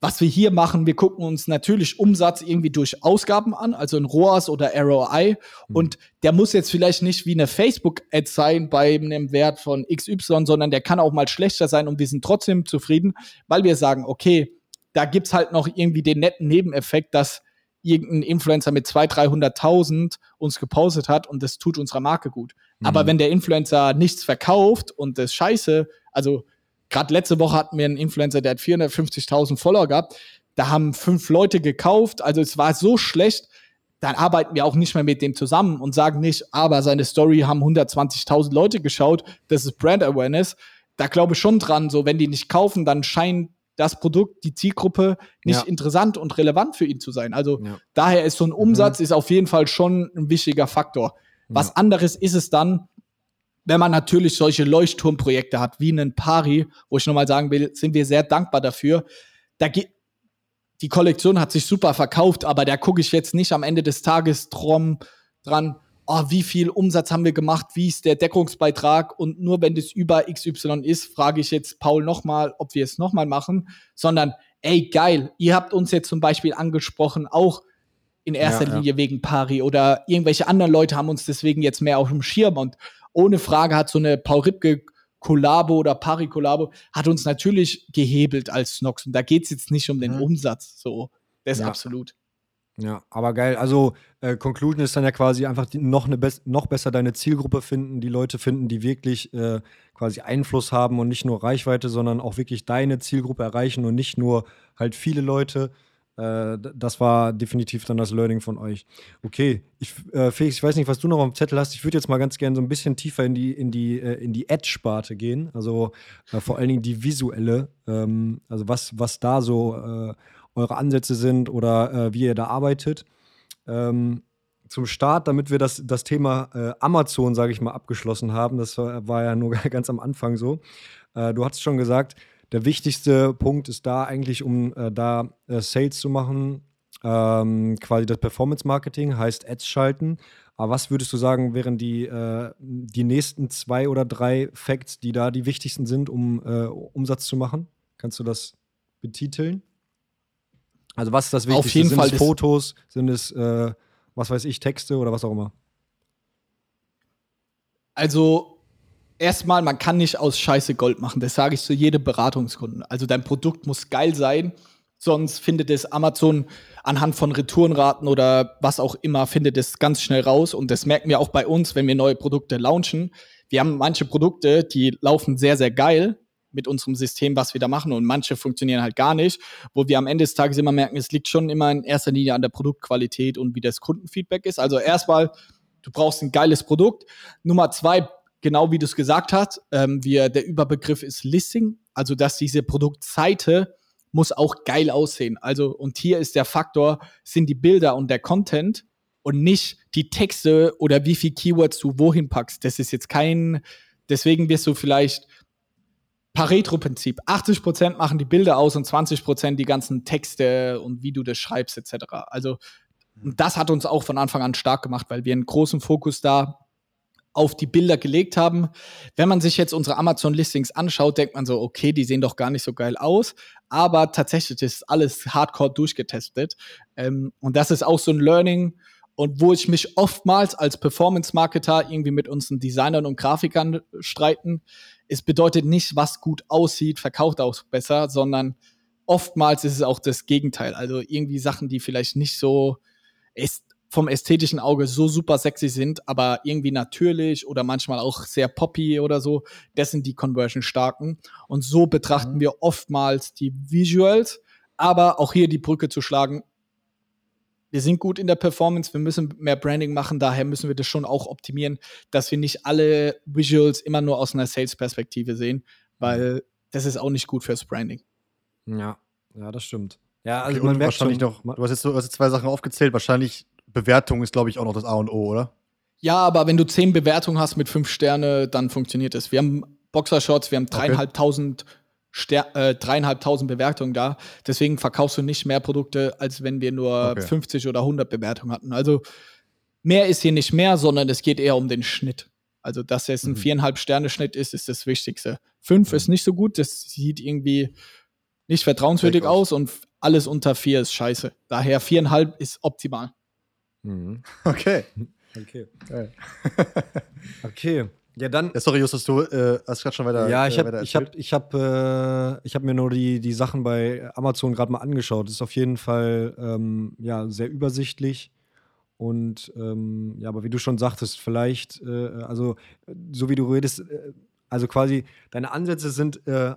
Speaker 2: Was wir hier machen, wir gucken uns natürlich Umsatz irgendwie durch Ausgaben an, also in ROAS oder ROI. Mhm. Und der muss jetzt vielleicht nicht wie eine Facebook-Ad sein bei einem Wert von XY, sondern der kann auch mal schlechter sein und wir sind trotzdem zufrieden, weil wir sagen, okay, da gibt's halt noch irgendwie den netten Nebeneffekt, dass irgendein Influencer mit 200.000, 300.000 uns gepostet hat und das tut unserer Marke gut. Mhm. Aber wenn der Influencer nichts verkauft und das scheiße, also gerade letzte Woche hatten wir einen Influencer, der hat 450.000 Follower gehabt, da haben fünf Leute gekauft, also es war so schlecht, dann arbeiten wir auch nicht mehr mit dem zusammen und sagen nicht, aber seine Story haben 120.000 Leute geschaut, das ist Brand Awareness. Da glaube ich schon dran, so wenn die nicht kaufen, dann scheint das Produkt, die Zielgruppe nicht ja. interessant und relevant für ihn zu sein. Also ja. daher ist so ein Umsatz mhm. ist auf jeden Fall schon ein wichtiger Faktor. Was ja. anderes ist es dann, wenn man natürlich solche Leuchtturmprojekte hat, wie einen Pari, wo ich nochmal sagen will, sind wir sehr dankbar dafür. Da die Kollektion hat sich super verkauft, aber da gucke ich jetzt nicht am Ende des Tages drum, dran, oh, wie viel Umsatz haben wir gemacht, wie ist der Deckungsbeitrag und nur wenn das über XY ist, frage ich jetzt Paul nochmal, ob wir es nochmal machen, sondern ey, geil, ihr habt uns jetzt zum Beispiel angesprochen, auch in erster ja, Linie ja. wegen Pari oder irgendwelche anderen Leute haben uns deswegen jetzt mehr auf dem Schirm und ohne Frage hat so eine Paul Ripke Kollabo oder Pari Kollabo hat uns natürlich gehebelt als Snox und da geht es jetzt nicht um den mhm. Umsatz, so, das ja. absolut.
Speaker 3: Ja, aber geil. Also, äh, Conclusion ist dann ja quasi einfach die, noch, eine noch besser deine Zielgruppe finden, die Leute finden, die wirklich äh, quasi Einfluss haben und nicht nur Reichweite, sondern auch wirklich deine Zielgruppe erreichen und nicht nur halt viele Leute. Äh, das war definitiv dann das Learning von euch. Okay, ich, äh, Felix, ich weiß nicht, was du noch dem Zettel hast. Ich würde jetzt mal ganz gerne so ein bisschen tiefer in die, in die, äh, in die Ad-Sparte gehen. Also äh, vor allen Dingen die visuelle. Ähm, also was, was da so eure Ansätze sind oder äh, wie ihr da arbeitet. Ähm, zum Start, damit wir das, das Thema äh, Amazon, sage ich mal, abgeschlossen haben, das war, ja nur ganz am Anfang so. Äh, du hast schon gesagt, der wichtigste Punkt ist da eigentlich, um äh, da äh, Sales zu machen, ähm, quasi das Performance Marketing, heißt Ads schalten. Aber was würdest du sagen, wären die, äh, die nächsten zwei oder drei Facts, die da die wichtigsten sind, um äh, Umsatz zu machen? Kannst du das betiteln? Also was ist das Wichtigste?
Speaker 2: Auf jeden
Speaker 3: sind
Speaker 2: Fall
Speaker 3: es Fotos? Sind es, äh, was weiß ich, Texte oder was auch immer?
Speaker 2: Also erstmal, man kann nicht aus Scheiße Gold machen. Das sage ich zu jedem Beratungskunden. Also dein Produkt muss geil sein, sonst findet es Amazon anhand von Retourenraten oder was auch immer, findet es ganz schnell raus. Und das merken wir auch bei uns, wenn wir neue Produkte launchen. Wir haben manche Produkte, die laufen sehr, sehr geil mit unserem System, was wir da machen. Und manche funktionieren halt gar nicht, wo wir am Ende des Tages immer merken, es liegt schon immer in erster Linie an der Produktqualität und wie das Kundenfeedback ist. Also erstmal, du brauchst ein geiles Produkt. Nummer zwei, genau wie du es gesagt hast, ähm, wir, der Überbegriff ist Listing, also dass diese Produktseite muss auch geil aussehen. Also, und hier ist der Faktor, sind die Bilder und der Content und nicht die Texte oder wie viel Keywords du wohin packst. Das ist jetzt kein, deswegen wirst du vielleicht Pareto-Prinzip. 80% machen die Bilder aus und 20% die ganzen Texte und wie du das schreibst, etc. Also, das hat uns auch von Anfang an stark gemacht, weil wir einen großen Fokus da auf die Bilder gelegt haben. Wenn man sich jetzt unsere Amazon-Listings anschaut, denkt man so, okay, die sehen doch gar nicht so geil aus. Aber tatsächlich ist alles hardcore durchgetestet. Ähm, und das ist auch so ein Learning. Und wo ich mich oftmals als Performance-Marketer irgendwie mit unseren Designern und Grafikern streiten, es bedeutet nicht, was gut aussieht, verkauft auch besser, sondern oftmals ist es auch das Gegenteil. Also irgendwie Sachen, die vielleicht nicht so vom ästhetischen Auge so super sexy sind, aber irgendwie natürlich oder manchmal auch sehr poppy oder so, das sind die Conversion starken. Und so betrachten mhm. wir oftmals die Visuals, aber auch hier die Brücke zu schlagen. Wir sind gut in der Performance, wir müssen mehr Branding machen, daher müssen wir das schon auch optimieren, dass wir nicht alle Visuals immer nur aus einer Sales-Perspektive sehen, weil das ist auch nicht gut fürs Branding.
Speaker 3: Ja, ja, das stimmt.
Speaker 1: Ja, also okay, man merkt wahrscheinlich schon, noch, du hast jetzt, so, du hast jetzt zwei Sachen aufgezählt, wahrscheinlich Bewertung ist, glaube ich, auch noch das A und O, oder?
Speaker 2: Ja, aber wenn du zehn Bewertungen hast mit fünf Sterne, dann funktioniert es. Wir haben Boxershorts, wir haben dreieinhalbtausend okay. Äh, dreieinhalbtausend Bewertungen da. Deswegen verkaufst du nicht mehr Produkte, als wenn wir nur okay. 50 oder 100 Bewertungen hatten. Also mehr ist hier nicht mehr, sondern es geht eher um den Schnitt. Also, dass es ein mhm. viereinhalb Sterne Schnitt ist, ist das Wichtigste. Fünf mhm. ist nicht so gut, das sieht irgendwie nicht vertrauenswürdig aus. aus und alles unter vier ist scheiße. Daher viereinhalb ist optimal.
Speaker 1: Mhm. Okay.
Speaker 3: Okay. okay. Ja, dann.
Speaker 1: Ja, sorry, Justus, du äh, hast gerade schon weiter.
Speaker 3: Ja, ich habe äh, ich hab, ich hab, äh, ich hab mir nur die, die Sachen bei Amazon gerade mal angeschaut. Das ist auf jeden Fall ähm, ja, sehr übersichtlich. Und ähm, ja, aber wie du schon sagtest, vielleicht, äh, also so wie du redest, äh, also quasi deine Ansätze sind, äh,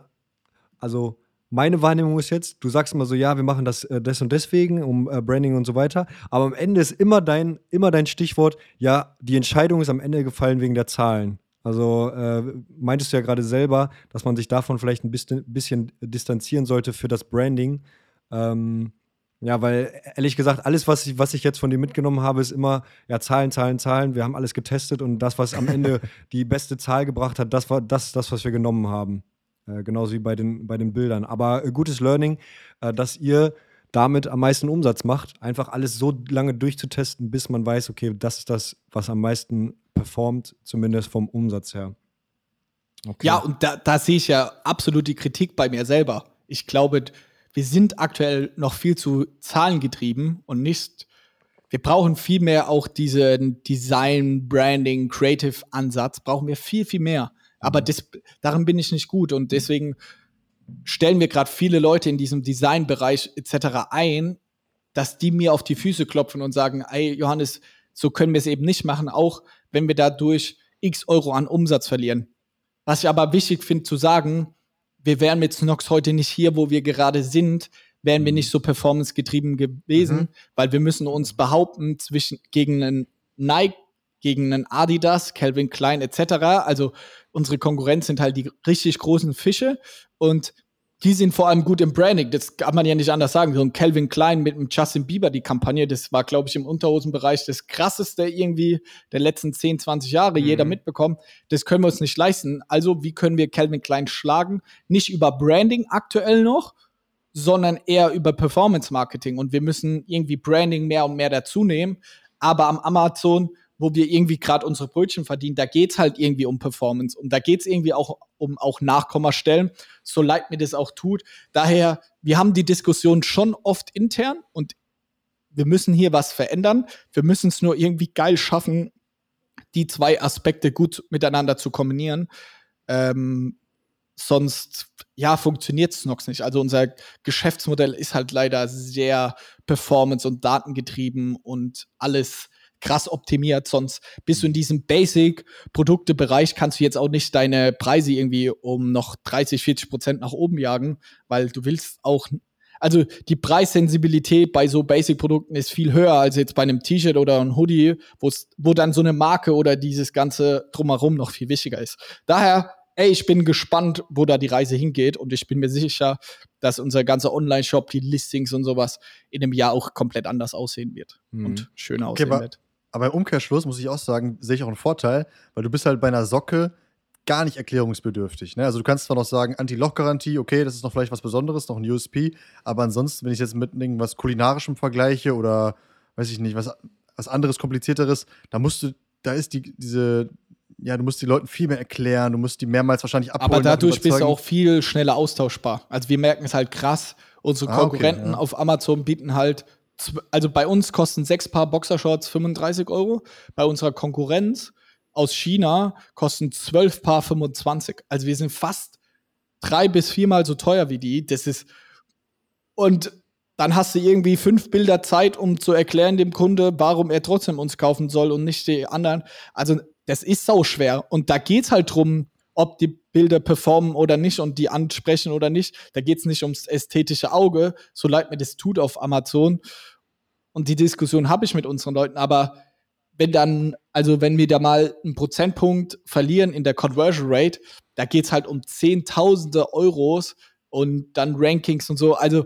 Speaker 3: also meine Wahrnehmung ist jetzt, du sagst immer so, ja, wir machen das äh, des und deswegen, um äh, Branding und so weiter. Aber am Ende ist immer dein, immer dein Stichwort, ja, die Entscheidung ist am Ende gefallen wegen der Zahlen. Also äh, meintest du ja gerade selber, dass man sich davon vielleicht ein bisschen, bisschen distanzieren sollte für das Branding. Ähm, ja, weil ehrlich gesagt, alles, was ich, was ich jetzt von dir mitgenommen habe, ist immer, ja, Zahlen, Zahlen, Zahlen. Wir haben alles getestet und das, was am Ende die beste Zahl gebracht hat, das war das, das was wir genommen haben. Äh, genauso wie bei den, bei den Bildern. Aber äh, gutes Learning, äh, dass ihr damit am meisten Umsatz macht, einfach alles so lange durchzutesten, bis man weiß, okay, das ist das, was am meisten performt, zumindest vom Umsatz her.
Speaker 2: Okay. Ja, und da, da sehe ich ja absolut die Kritik bei mir selber. Ich glaube, wir sind aktuell noch viel zu zahlengetrieben und nicht, wir brauchen viel mehr auch diesen Design, Branding, Creative Ansatz, brauchen wir viel, viel mehr. Aber mhm. das, darin bin ich nicht gut und deswegen stellen wir gerade viele Leute in diesem Designbereich etc. ein, dass die mir auf die Füße klopfen und sagen, ey Johannes, so können wir es eben nicht machen, auch wenn wir dadurch x Euro an Umsatz verlieren. Was ich aber wichtig finde zu sagen, wir wären mit Snox heute nicht hier, wo wir gerade sind, wären wir mhm. nicht so performancegetrieben gewesen, mhm. weil wir müssen uns behaupten zwischen gegen einen Nike, gegen einen Adidas, Calvin Klein etc. Also unsere Konkurrenz sind halt die richtig großen Fische und die sind vor allem gut im Branding. Das kann man ja nicht anders sagen. So ein Calvin Klein mit einem Justin Bieber, die Kampagne, das war, glaube ich, im Unterhosenbereich das krasseste irgendwie der letzten 10, 20 Jahre, mhm. jeder mitbekommen. Das können wir uns nicht leisten. Also, wie können wir Calvin Klein schlagen? Nicht über Branding aktuell noch, sondern eher über Performance Marketing. Und wir müssen irgendwie Branding mehr und mehr dazu nehmen. Aber am Amazon wo wir irgendwie gerade unsere Brötchen verdienen, da geht's halt irgendwie um Performance und da geht's irgendwie auch um auch Nachkommastellen, so leid mir das auch tut. Daher, wir haben die Diskussion schon oft intern und wir müssen hier was verändern. Wir müssen es nur irgendwie geil schaffen, die zwei Aspekte gut miteinander zu kombinieren. Ähm, sonst, ja, funktioniert Snox nicht. Also unser Geschäftsmodell ist halt leider sehr performance- und datengetrieben und alles krass optimiert. Sonst bist du in diesem Basic-Produkte-Bereich, kannst du jetzt auch nicht deine Preise irgendwie um noch 30, 40 Prozent nach oben jagen, weil du willst auch also die Preissensibilität bei so Basic-Produkten ist viel höher als jetzt bei einem T-Shirt oder einem Hoodie, wo dann so eine Marke oder dieses ganze drumherum noch viel wichtiger ist. Daher, ey, ich bin gespannt, wo da die Reise hingeht und ich bin mir sicher, dass unser ganzer Online-Shop, die Listings und sowas in einem Jahr auch komplett anders aussehen wird mhm. und schöner aussehen okay, wird.
Speaker 1: Aber im Umkehrschluss muss ich auch sagen, sehe ich auch einen Vorteil, weil du bist halt bei einer Socke gar nicht erklärungsbedürftig. Ne? Also du kannst zwar noch sagen, Anti-Loch-Garantie, okay, das ist noch vielleicht was Besonderes, noch ein USP, aber ansonsten, wenn ich jetzt mit irgendwas Kulinarischem vergleiche oder weiß ich nicht, was, was anderes, komplizierteres, da musst du, da ist die, diese, ja, du musst die Leuten viel mehr erklären, du musst die mehrmals wahrscheinlich abholen.
Speaker 2: Aber dadurch bist du auch viel schneller austauschbar. Also wir merken es halt krass, unsere Konkurrenten ah, okay, ja. auf Amazon bieten halt also bei uns kosten sechs Paar Boxershorts 35 Euro. Bei unserer Konkurrenz aus China kosten zwölf Paar 25. Also wir sind fast drei bis viermal so teuer wie die. Das ist und dann hast du irgendwie fünf Bilder Zeit, um zu erklären dem Kunde, warum er trotzdem uns kaufen soll und nicht die anderen. Also das ist sau schwer. Und da geht es halt drum, ob die Bilder performen oder nicht und die ansprechen oder nicht. Da geht es nicht ums ästhetische Auge, so leid mir das tut auf Amazon. Und die Diskussion habe ich mit unseren Leuten, aber wenn dann, also wenn wir da mal einen Prozentpunkt verlieren in der Conversion Rate, da geht es halt um Zehntausende Euros und dann Rankings und so. Also,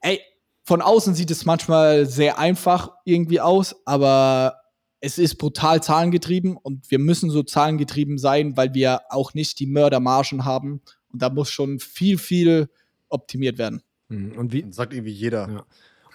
Speaker 2: ey, von außen sieht es manchmal sehr einfach irgendwie aus, aber es ist brutal zahlengetrieben und wir müssen so zahlengetrieben sein, weil wir auch nicht die Mördermargen haben. Und da muss schon viel, viel optimiert werden.
Speaker 1: Mhm. Und wie sagt irgendwie jeder.
Speaker 3: Ja.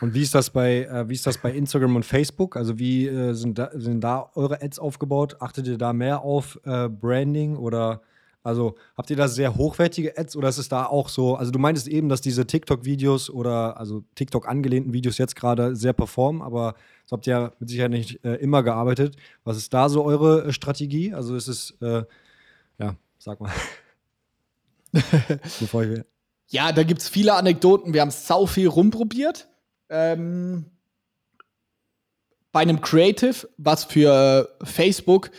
Speaker 3: Und wie ist das bei, äh, wie ist das bei Instagram und Facebook? Also wie äh, sind, da, sind da eure Ads aufgebaut? Achtet ihr da mehr auf äh, Branding oder also habt ihr da sehr hochwertige Ads oder ist es da auch so? Also du meintest eben, dass diese TikTok-Videos oder also TikTok angelehnten Videos jetzt gerade sehr performen, aber das habt ihr ja mit Sicherheit nicht äh, immer gearbeitet. Was ist da so eure äh, Strategie? Also ist es, äh, ja, sag mal.
Speaker 2: Bevor ich ja, da gibt es viele Anekdoten. Wir haben sau viel rumprobiert. Ähm, bei einem Creative, was für Facebook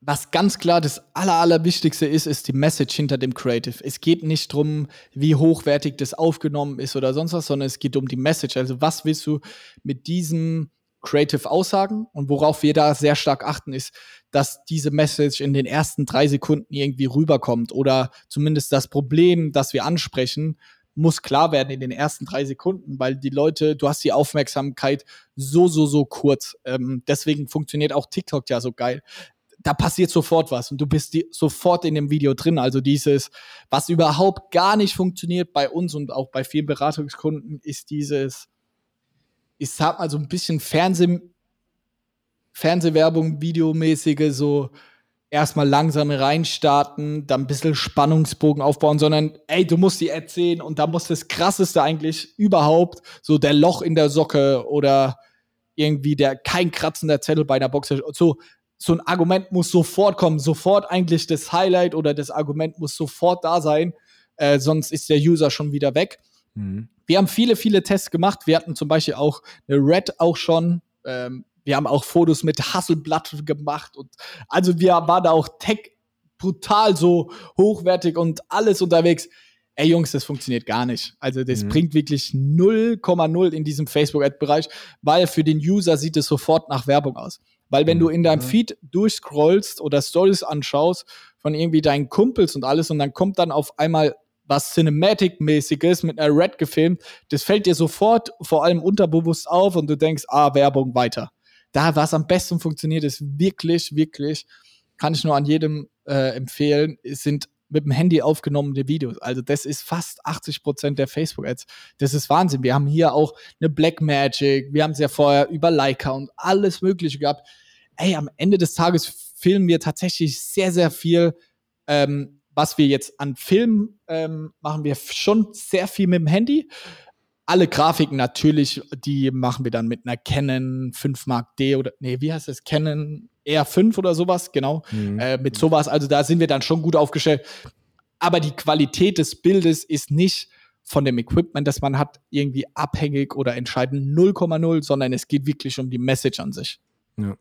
Speaker 2: was ganz klar das aller, Allerwichtigste ist, ist die Message hinter dem Creative. Es geht nicht darum, wie hochwertig das aufgenommen ist oder sonst was, sondern es geht um die Message. Also was willst du mit diesem Creative aussagen? Und worauf wir da sehr stark achten, ist, dass diese Message in den ersten drei Sekunden irgendwie rüberkommt oder zumindest das Problem, das wir ansprechen, muss klar werden in den ersten drei Sekunden, weil die Leute, du hast die Aufmerksamkeit so, so, so kurz. Ähm, deswegen funktioniert auch TikTok ja so geil da passiert sofort was und du bist die, sofort in dem Video drin. Also dieses, was überhaupt gar nicht funktioniert bei uns und auch bei vielen Beratungskunden, ist dieses, ich sag mal so ein bisschen Fernseh, Fernsehwerbung, Videomäßige, so erstmal langsam reinstarten, dann ein bisschen Spannungsbogen aufbauen, sondern ey, du musst die erzählen und da muss das krasseste eigentlich überhaupt, so der Loch in der Socke oder irgendwie der kein kratzender Zettel bei einer Box, so so ein Argument muss sofort kommen, sofort eigentlich das Highlight oder das Argument muss sofort da sein, äh, sonst ist der User schon wieder weg. Mhm. Wir haben viele, viele Tests gemacht. Wir hatten zum Beispiel auch eine Red auch schon. Ähm, wir haben auch Fotos mit Hasselblatt gemacht und also wir waren da auch tech brutal so hochwertig und alles unterwegs. Ey Jungs, das funktioniert gar nicht. Also das mhm. bringt wirklich 0,0 in diesem Facebook-Ad-Bereich, weil für den User sieht es sofort nach Werbung aus. Weil wenn mhm. du in deinem Feed durchscrollst oder Stories anschaust von irgendwie deinen Kumpels und alles und dann kommt dann auf einmal was Cinematic-mäßiges mit einer Red gefilmt, das fällt dir sofort vor allem unterbewusst auf und du denkst, ah, Werbung weiter. Da, was am besten funktioniert, ist wirklich, wirklich, kann ich nur an jedem äh, empfehlen, sind mit dem Handy aufgenommene Videos. Also das ist fast 80 Prozent der Facebook-Ads. Das ist Wahnsinn. Wir haben hier auch eine Blackmagic, wir haben es ja vorher über Leica und alles Mögliche gehabt. Ey, am Ende des Tages filmen wir tatsächlich sehr, sehr viel. Ähm, was wir jetzt an Filmen ähm, machen wir schon sehr viel mit dem Handy. Alle Grafiken natürlich, die machen wir dann mit einer Canon 5 Mark D oder nee, wie heißt das? Canon R5 oder sowas, genau. Mhm. Äh, mit sowas, also da sind wir dann schon gut aufgestellt. Aber die Qualität des Bildes ist nicht von dem Equipment, das man hat, irgendwie abhängig oder entscheidend 0,0, sondern es geht wirklich um die Message an sich.
Speaker 3: Ja.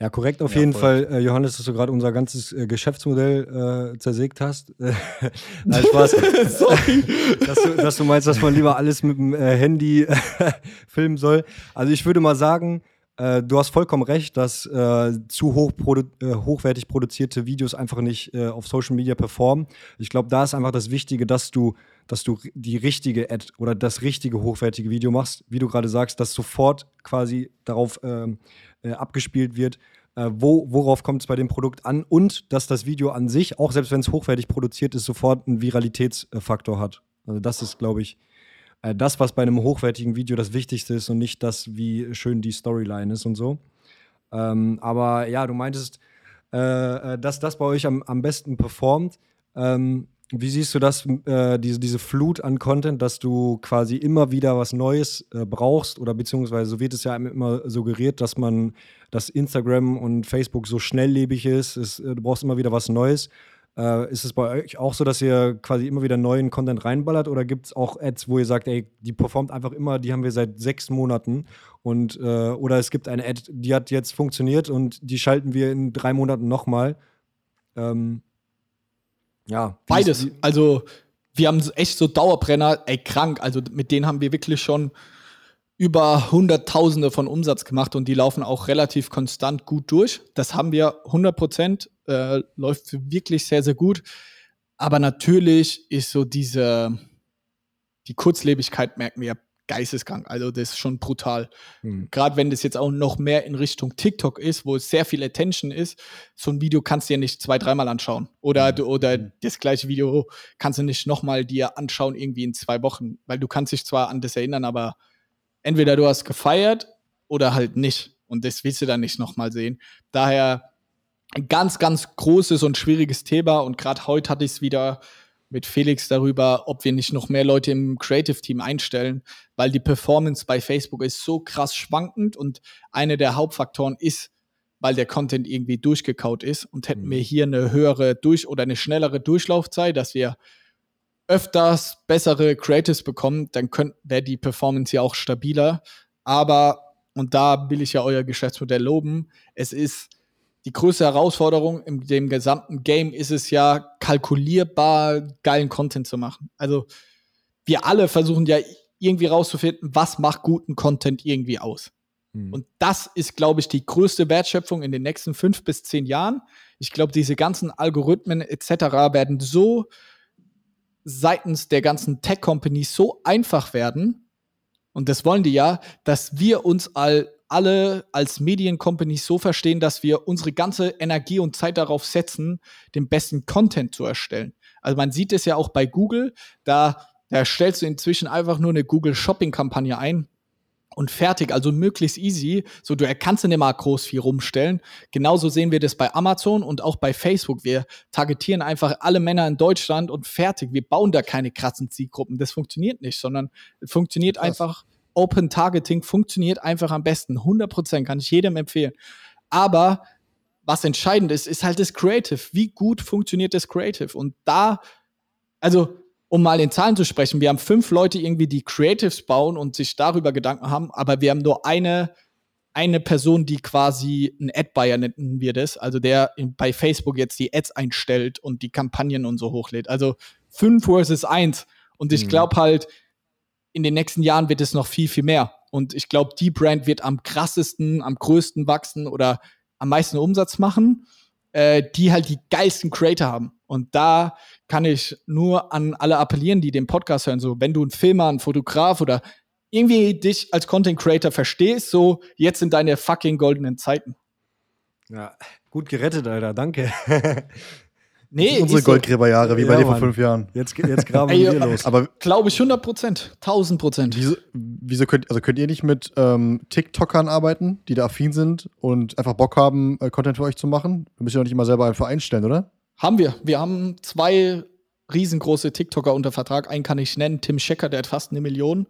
Speaker 3: Ja, korrekt auf ja, jeden voll. Fall, äh, Johannes, dass du gerade unser ganzes äh, Geschäftsmodell äh, zersägt hast. Nein, Spaß. Sorry. dass, du, dass, du, meinst, dass man lieber alles mit dem äh, Handy filmen soll. Also ich würde mal sagen, äh, du hast vollkommen recht, dass äh, zu hoch produ hochwertig produzierte Videos einfach nicht auf Social Media performen. Ich glaube, da ist einfach das Wichtige, dass du dass du die richtige Ad oder das richtige hochwertige Video machst, wie du gerade sagst, dass sofort quasi darauf ähm, äh, abgespielt wird, äh, wo, worauf kommt es bei dem Produkt an und dass das Video an sich, auch selbst wenn es hochwertig produziert ist, sofort einen Viralitätsfaktor hat. Also das ist, glaube ich, äh, das, was bei einem hochwertigen Video das Wichtigste ist und nicht das, wie schön die Storyline ist und so. Ähm, aber ja, du meintest, äh, äh dass das bei euch am, am besten performt. Ähm, wie siehst du das, äh, diese, diese Flut an Content, dass du quasi immer wieder was Neues äh, brauchst oder beziehungsweise so wird es ja immer suggeriert, dass man, dass Instagram und Facebook so schnelllebig ist, ist äh, du brauchst immer wieder was Neues. Äh, ist es bei euch auch so, dass ihr quasi immer wieder neuen Content reinballert oder gibt es auch Ads, wo ihr sagt, ey, die performt einfach immer, die haben wir seit sechs Monaten und äh, oder es gibt eine Ad, die hat jetzt funktioniert und die schalten wir in drei Monaten nochmal. Ähm,
Speaker 2: ja. Beides. Also, wir haben echt so Dauerbrenner, ey, krank. Also, mit denen haben wir wirklich schon über Hunderttausende von Umsatz gemacht und die laufen auch relativ konstant gut durch. Das haben wir 100 Prozent, äh, läuft wirklich sehr, sehr gut. Aber natürlich ist so diese, die Kurzlebigkeit merken wir geisteskrank. Also das ist schon brutal. Mhm. Gerade wenn das jetzt auch noch mehr in Richtung TikTok ist, wo es sehr viel Attention ist, so ein Video kannst du ja nicht zwei, dreimal anschauen. Oder, mhm. oder hm. das gleiche Video kannst du nicht nochmal dir anschauen, irgendwie in zwei Wochen. Weil du kannst dich zwar an das erinnern, aber entweder du hast gefeiert oder halt nicht. Und das willst du dann nicht nochmal sehen. Daher ein ganz, ganz großes und schwieriges Thema. Und gerade heute hatte ich es wieder mit Felix darüber, ob wir nicht noch mehr Leute im Creative Team einstellen, weil die Performance bei Facebook ist so krass schwankend und einer der Hauptfaktoren ist, weil der Content irgendwie durchgekaut ist und hätten wir mhm. hier eine höhere durch oder eine schnellere Durchlaufzeit, dass wir öfters bessere Creatives bekommen, dann wäre die Performance ja auch stabiler. Aber, und da will ich ja euer Geschäftsmodell loben, es ist die größte Herausforderung in dem gesamten Game ist es ja, kalkulierbar geilen Content zu machen. Also wir alle versuchen ja irgendwie rauszufinden, was macht guten Content irgendwie aus. Mhm. Und das ist, glaube ich, die größte Wertschöpfung in den nächsten fünf bis zehn Jahren. Ich glaube, diese ganzen Algorithmen etc. werden so seitens der ganzen Tech-Companies so einfach werden, und das wollen die ja, dass wir uns all alle als Mediencompany so verstehen, dass wir unsere ganze Energie und Zeit darauf setzen, den besten Content zu erstellen. Also man sieht es ja auch bei Google, da, da stellst du inzwischen einfach nur eine Google Shopping Kampagne ein und fertig, also möglichst easy. So, du kannst nicht mal groß viel rumstellen. Genauso sehen wir das bei Amazon und auch bei Facebook. Wir targetieren einfach alle Männer in Deutschland und fertig. Wir bauen da keine krassen Zielgruppen. Das funktioniert nicht, sondern funktioniert Krass. einfach Open Targeting funktioniert einfach am besten. 100% kann ich jedem empfehlen. Aber was entscheidend ist, ist halt das Creative. Wie gut funktioniert das Creative? Und da, also, um mal in Zahlen zu sprechen, wir haben fünf Leute irgendwie, die Creatives bauen und sich darüber Gedanken haben, aber wir haben nur eine, eine Person, die quasi ein Ad-Buyer nennen wir das, also der in, bei Facebook jetzt die Ads einstellt und die Kampagnen und so hochlädt. Also fünf versus eins. Und ich mhm. glaube halt, in den nächsten Jahren wird es noch viel, viel mehr. Und ich glaube, die Brand wird am krassesten, am größten wachsen oder am meisten Umsatz machen, äh, die halt die geilsten Creator haben. Und da kann ich nur an alle appellieren, die den Podcast hören, so, wenn du ein Filmer, ein Fotograf oder irgendwie dich als Content Creator verstehst, so, jetzt sind deine fucking goldenen Zeiten.
Speaker 3: Ja, gut gerettet, Alter, danke.
Speaker 1: Nee, unsere Goldgräberjahre, wie ja, bei dir vor fünf Jahren.
Speaker 3: Jetzt, jetzt graben wir hier los.
Speaker 2: Aber glaube ich 100 Prozent, 1000 Prozent.
Speaker 1: Wieso, wieso, könnt, also könnt ihr nicht mit ähm, TikTokern arbeiten, die da affin sind und einfach Bock haben, äh, Content für euch zu machen? Du müsst ja auch nicht immer selber einfach einstellen, oder?
Speaker 2: Haben wir. Wir haben zwei riesengroße TikToker unter Vertrag. Einen kann ich nennen, Tim Schecker, der hat fast eine Million.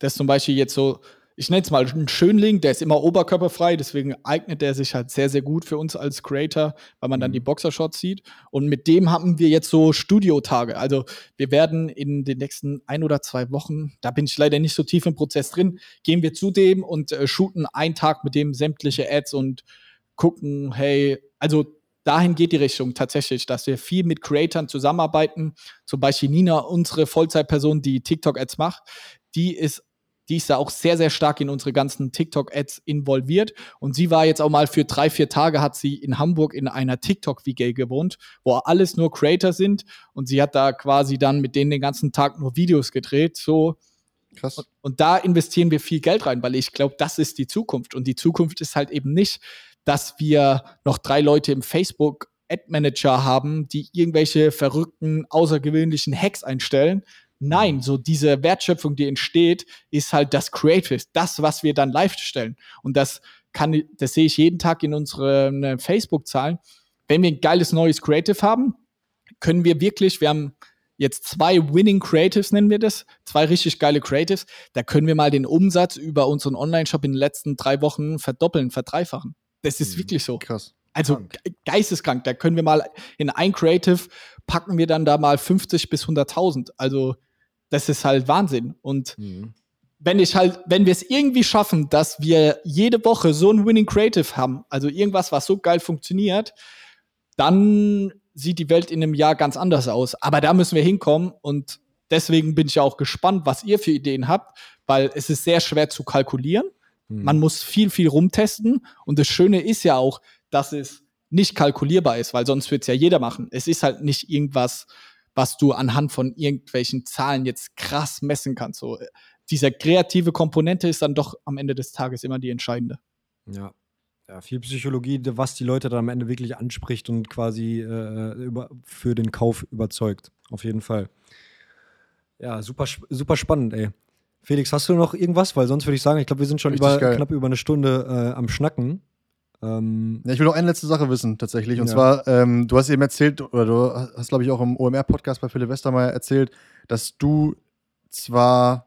Speaker 2: Der ist zum Beispiel jetzt so ich nenne es mal einen Schönling, der ist immer oberkörperfrei, deswegen eignet der sich halt sehr, sehr gut für uns als Creator, weil man dann die mhm. Boxershots sieht. Und mit dem haben wir jetzt so Studiotage. Also wir werden in den nächsten ein oder zwei Wochen, da bin ich leider nicht so tief im Prozess drin, gehen wir zu dem und äh, shooten einen Tag mit dem sämtliche Ads und gucken, hey, also dahin geht die Richtung tatsächlich, dass wir viel mit Creatoren zusammenarbeiten. Zum Beispiel Nina, unsere Vollzeitperson, die TikTok-Ads macht, die ist die ist da auch sehr, sehr stark in unsere ganzen TikTok-Ads involviert. Und sie war jetzt auch mal für drei, vier Tage hat sie in Hamburg in einer TikTok-WG gewohnt, wo alles nur Creator sind. Und sie hat da quasi dann mit denen den ganzen Tag nur Videos gedreht. So. Krass. Und, und da investieren wir viel Geld rein, weil ich glaube, das ist die Zukunft. Und die Zukunft ist halt eben nicht, dass wir noch drei Leute im Facebook Ad Manager haben, die irgendwelche verrückten, außergewöhnlichen Hacks einstellen, Nein, so diese Wertschöpfung, die entsteht, ist halt das Creative, das, was wir dann live stellen. Und das kann, das sehe ich jeden Tag in unseren äh, Facebook-Zahlen. Wenn wir ein geiles neues Creative haben, können wir wirklich, wir haben jetzt zwei Winning Creatives, nennen wir das, zwei richtig geile Creatives, da können wir mal den Umsatz über unseren Online-Shop in den letzten drei Wochen verdoppeln, verdreifachen. Das ist mhm, wirklich so. Krass. Also geisteskrank. Da können wir mal in ein Creative packen wir dann da mal 50 bis 100.000. Also das ist halt Wahnsinn. Und mhm. wenn ich halt, wenn wir es irgendwie schaffen, dass wir jede Woche so ein Winning Creative haben, also irgendwas, was so geil funktioniert, dann sieht die Welt in einem Jahr ganz anders aus. Aber da müssen wir hinkommen und deswegen bin ich auch gespannt, was ihr für Ideen habt, weil es ist sehr schwer zu kalkulieren. Mhm. Man muss viel, viel rumtesten. Und das Schöne ist ja auch, dass es nicht kalkulierbar ist, weil sonst wird es ja jeder machen. Es ist halt nicht irgendwas, was du anhand von irgendwelchen Zahlen jetzt krass messen kannst. So, diese kreative Komponente ist dann doch am Ende des Tages immer die entscheidende.
Speaker 3: Ja. Ja, viel Psychologie, was die Leute dann am Ende wirklich anspricht und quasi äh, über, für den Kauf überzeugt. Auf jeden Fall. Ja, super, super spannend, ey. Felix, hast du noch irgendwas? Weil sonst würde ich sagen, ich glaube, wir sind schon über, knapp über eine Stunde äh, am Schnacken.
Speaker 1: Ähm, ja, ich will noch eine letzte Sache wissen, tatsächlich. Und ja. zwar, ähm, du hast eben erzählt, oder du hast, glaube ich, auch im OMR-Podcast bei Philipp Westermeier erzählt, dass du zwar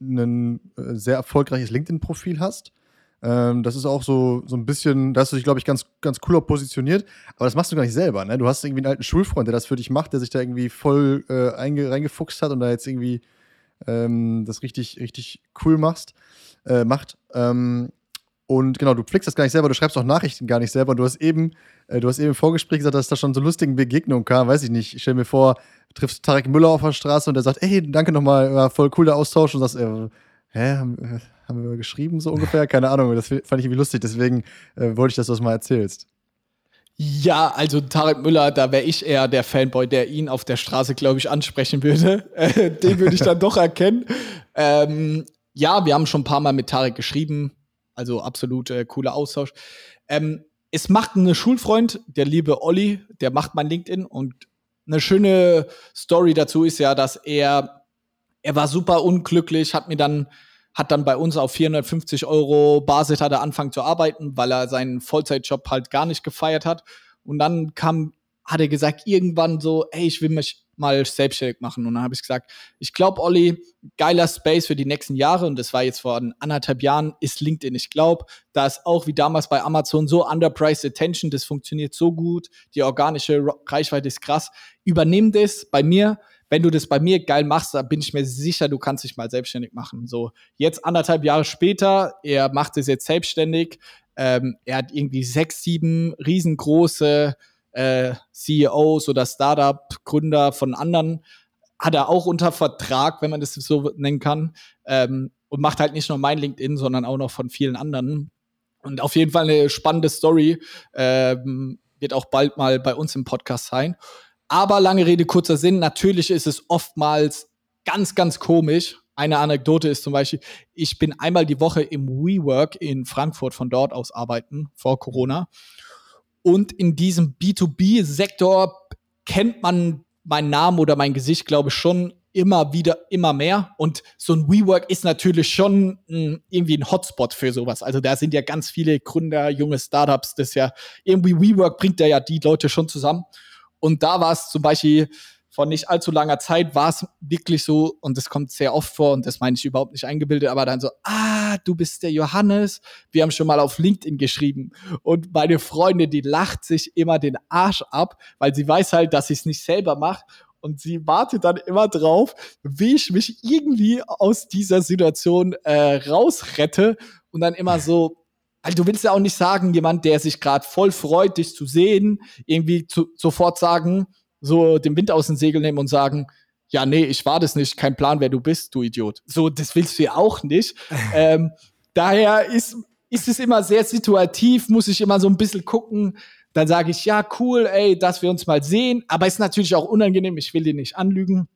Speaker 1: ein äh, sehr erfolgreiches LinkedIn-Profil hast. Ähm, das ist auch so, so ein bisschen, da hast du dich, glaube ich, ganz, ganz cool positioniert. Aber das machst du gar nicht selber, ne? Du hast irgendwie einen alten Schulfreund, der das für dich macht, der sich da irgendwie voll äh, reingefuchst hat und da jetzt irgendwie ähm, das richtig, richtig cool machst, äh, macht. Ähm, und genau, du pflegst das gar nicht selber, du schreibst auch Nachrichten gar nicht selber. Und du hast eben, äh, du hast eben im Vorgespräch gesagt, dass da schon so lustigen Begegnungen kam. Weiß ich nicht. Ich stell mir vor, triffst Tarek Müller auf der Straße und der sagt, ey, danke nochmal, war voll cool der Austausch. Und sagst, äh, hä, haben, äh, haben, wir geschrieben so ungefähr? Keine Ahnung. Das fand ich irgendwie lustig. Deswegen äh, wollte ich, dass du das mal erzählst.
Speaker 2: Ja, also Tarek Müller, da wäre ich eher der Fanboy, der ihn auf der Straße, glaube ich, ansprechen würde. Den würde ich dann doch erkennen. Ähm, ja, wir haben schon ein paar Mal mit Tarek geschrieben also absolut äh, cooler Austausch. Ähm, es macht eine Schulfreund, der liebe Olli, der macht mein LinkedIn und eine schöne Story dazu ist ja, dass er, er war super unglücklich, hat mir dann, hat dann bei uns auf 450 Euro Basis hat er angefangen zu arbeiten, weil er seinen Vollzeitjob halt gar nicht gefeiert hat. Und dann kam, hat er gesagt, irgendwann so, ey, ich will mich mal selbstständig machen. Und dann habe ich gesagt, ich glaube, Olli, geiler Space für die nächsten Jahre. Und das war jetzt vor anderthalb Jahren, ist LinkedIn. Ich glaube, da ist auch wie damals bei Amazon so underpriced attention. Das funktioniert so gut. Die organische Reichweite ist krass. Übernimm das bei mir. Wenn du das bei mir geil machst, dann bin ich mir sicher, du kannst dich mal selbstständig machen. So, jetzt anderthalb Jahre später, er macht es jetzt selbstständig. Ähm, er hat irgendwie sechs, sieben riesengroße äh, CEOs oder Startup-Gründer von anderen hat er auch unter Vertrag, wenn man das so nennen kann, ähm, und macht halt nicht nur mein LinkedIn, sondern auch noch von vielen anderen. Und auf jeden Fall eine spannende Story. Ähm, wird auch bald mal bei uns im Podcast sein. Aber lange Rede, kurzer Sinn. Natürlich ist es oftmals ganz, ganz komisch. Eine Anekdote ist zum Beispiel, ich bin einmal die Woche im WeWork in Frankfurt von dort aus arbeiten, vor Corona. Und in diesem B2B-Sektor kennt man meinen Namen oder mein Gesicht, glaube ich, schon immer wieder, immer mehr. Und so ein WeWork ist natürlich schon mh, hm, irgendwie ein Hotspot für sowas. Also da sind ja ganz viele Gründer, junge Startups. Das ja irgendwie WeWork bringt da ja die Leute schon zusammen. Und da war es zum Beispiel vor nicht allzu langer Zeit war es wirklich so, und das kommt sehr oft vor, und das meine ich überhaupt nicht eingebildet, aber dann so, ah, du bist der Johannes. Wir haben schon mal auf LinkedIn geschrieben. Und meine Freundin, die lacht sich immer den Arsch ab, weil sie weiß halt, dass ich es nicht selber mache. Und sie wartet dann immer drauf, wie ich mich irgendwie aus dieser Situation äh, rausrette und dann immer so, also du willst ja auch nicht sagen, jemand, der sich gerade voll freut, dich zu sehen, irgendwie zu, sofort sagen, so den Wind aus den Segeln nehmen und sagen, ja, nee, ich war das nicht, kein Plan, wer du bist, du Idiot. So, das willst du ja auch nicht. ähm, daher ist, ist es immer sehr situativ, muss ich immer so ein bisschen gucken. Dann sage ich, ja, cool, ey, dass wir uns mal sehen. Aber ist natürlich auch unangenehm, ich will dir nicht anlügen.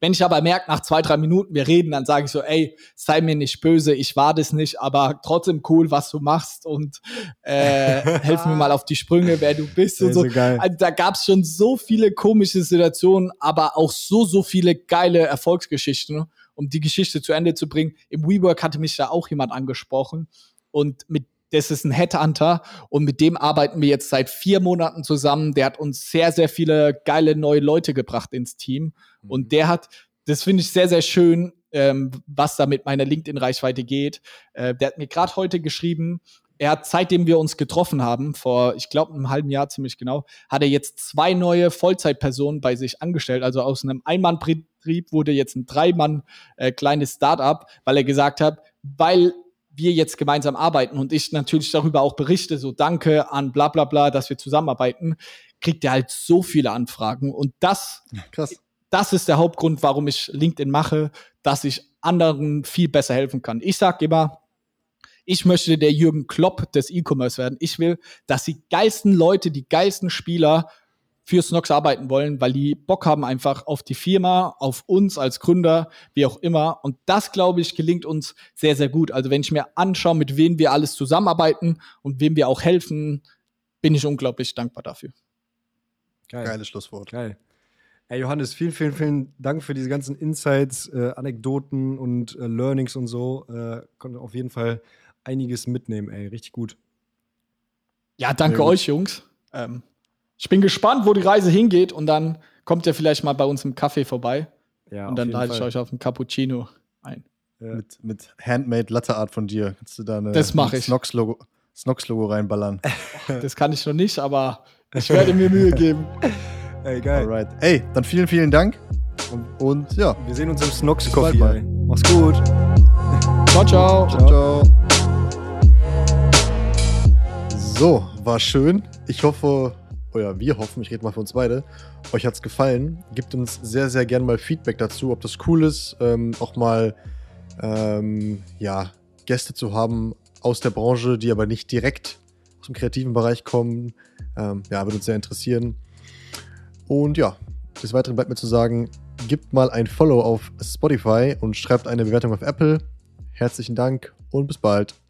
Speaker 2: Wenn ich aber merke, nach zwei, drei Minuten, wir reden, dann sage ich so, ey, sei mir nicht böse, ich war das nicht, aber trotzdem cool, was du machst und äh, helf mir mal auf die Sprünge, wer du bist und so. so also, da gab es schon so viele komische Situationen, aber auch so, so viele geile Erfolgsgeschichten, um die Geschichte zu Ende zu bringen. Im WeWork hatte mich da auch jemand angesprochen und mit das ist ein Headhunter und mit dem arbeiten wir jetzt seit vier Monaten zusammen. Der hat uns sehr, sehr viele geile neue Leute gebracht ins Team. Und mhm. der hat, das finde ich sehr, sehr schön, ähm, was da mit meiner LinkedIn-Reichweite geht. Äh, der hat mir gerade heute geschrieben, er hat, seitdem wir uns getroffen haben, vor, ich glaube, einem halben Jahr ziemlich genau, hat er jetzt zwei neue Vollzeitpersonen bei sich angestellt. Also aus einem Einmannbetrieb wurde jetzt ein Dreimann äh, kleines Startup, weil er gesagt hat, weil wir jetzt gemeinsam arbeiten und ich natürlich darüber auch berichte, so danke an bla bla bla, dass wir zusammenarbeiten, kriegt er halt so viele Anfragen. Und das Krass das ist der Hauptgrund, warum ich LinkedIn mache, dass ich anderen viel besser helfen kann. Ich sage immer, ich möchte der Jürgen Klopp des E-Commerce werden. Ich will, dass die geilsten Leute, die geilsten Spieler für Snox arbeiten wollen, weil die Bock haben einfach auf die Firma, auf uns als Gründer, wie auch immer. Und das, glaube ich, gelingt uns sehr, sehr gut. Also wenn ich mir anschaue, mit wem wir alles zusammenarbeiten und wem wir auch helfen, bin ich unglaublich dankbar dafür.
Speaker 1: Geil. Geiles Schlusswort.
Speaker 3: Geil. Ey, Johannes, vielen, vielen, vielen Dank für diese ganzen Insights, äh, Anekdoten und äh, Learnings und so. Äh, konnte auf jeden Fall einiges mitnehmen, ey. Richtig gut.
Speaker 2: Ja, danke euch, Jungs. Ähm, ich bin gespannt, wo die Reise hingeht und dann kommt ihr vielleicht mal bei uns im Café vorbei. Ja, und dann lade ich euch auf einen Cappuccino ein.
Speaker 1: Ja. Mit, mit Handmade Latte Art von dir. Kannst du da eine
Speaker 2: das mache ich.
Speaker 1: Snox-Logo Snox reinballern?
Speaker 2: das kann ich noch nicht, aber ich werde mir Mühe geben.
Speaker 1: Ey, geil. Alright. Ey, dann vielen, vielen Dank. Und, und ja.
Speaker 3: Wir sehen uns im Snox Coffee. Mach's gut.
Speaker 2: Ciao, ciao.
Speaker 1: Ciao, ciao. So, war schön. Ich hoffe, oder wir hoffen, ich rede mal für uns beide, euch hat's gefallen. Gebt uns sehr, sehr gerne mal Feedback dazu, ob das cool ist, ähm, auch mal ähm, ja, Gäste zu haben aus der Branche, die aber nicht direkt aus dem kreativen Bereich kommen. Ähm, ja, würde uns sehr interessieren. Und ja, des Weiteren bleibt mir zu sagen, gebt mal ein Follow auf Spotify und schreibt eine Bewertung auf Apple. Herzlichen Dank und bis bald.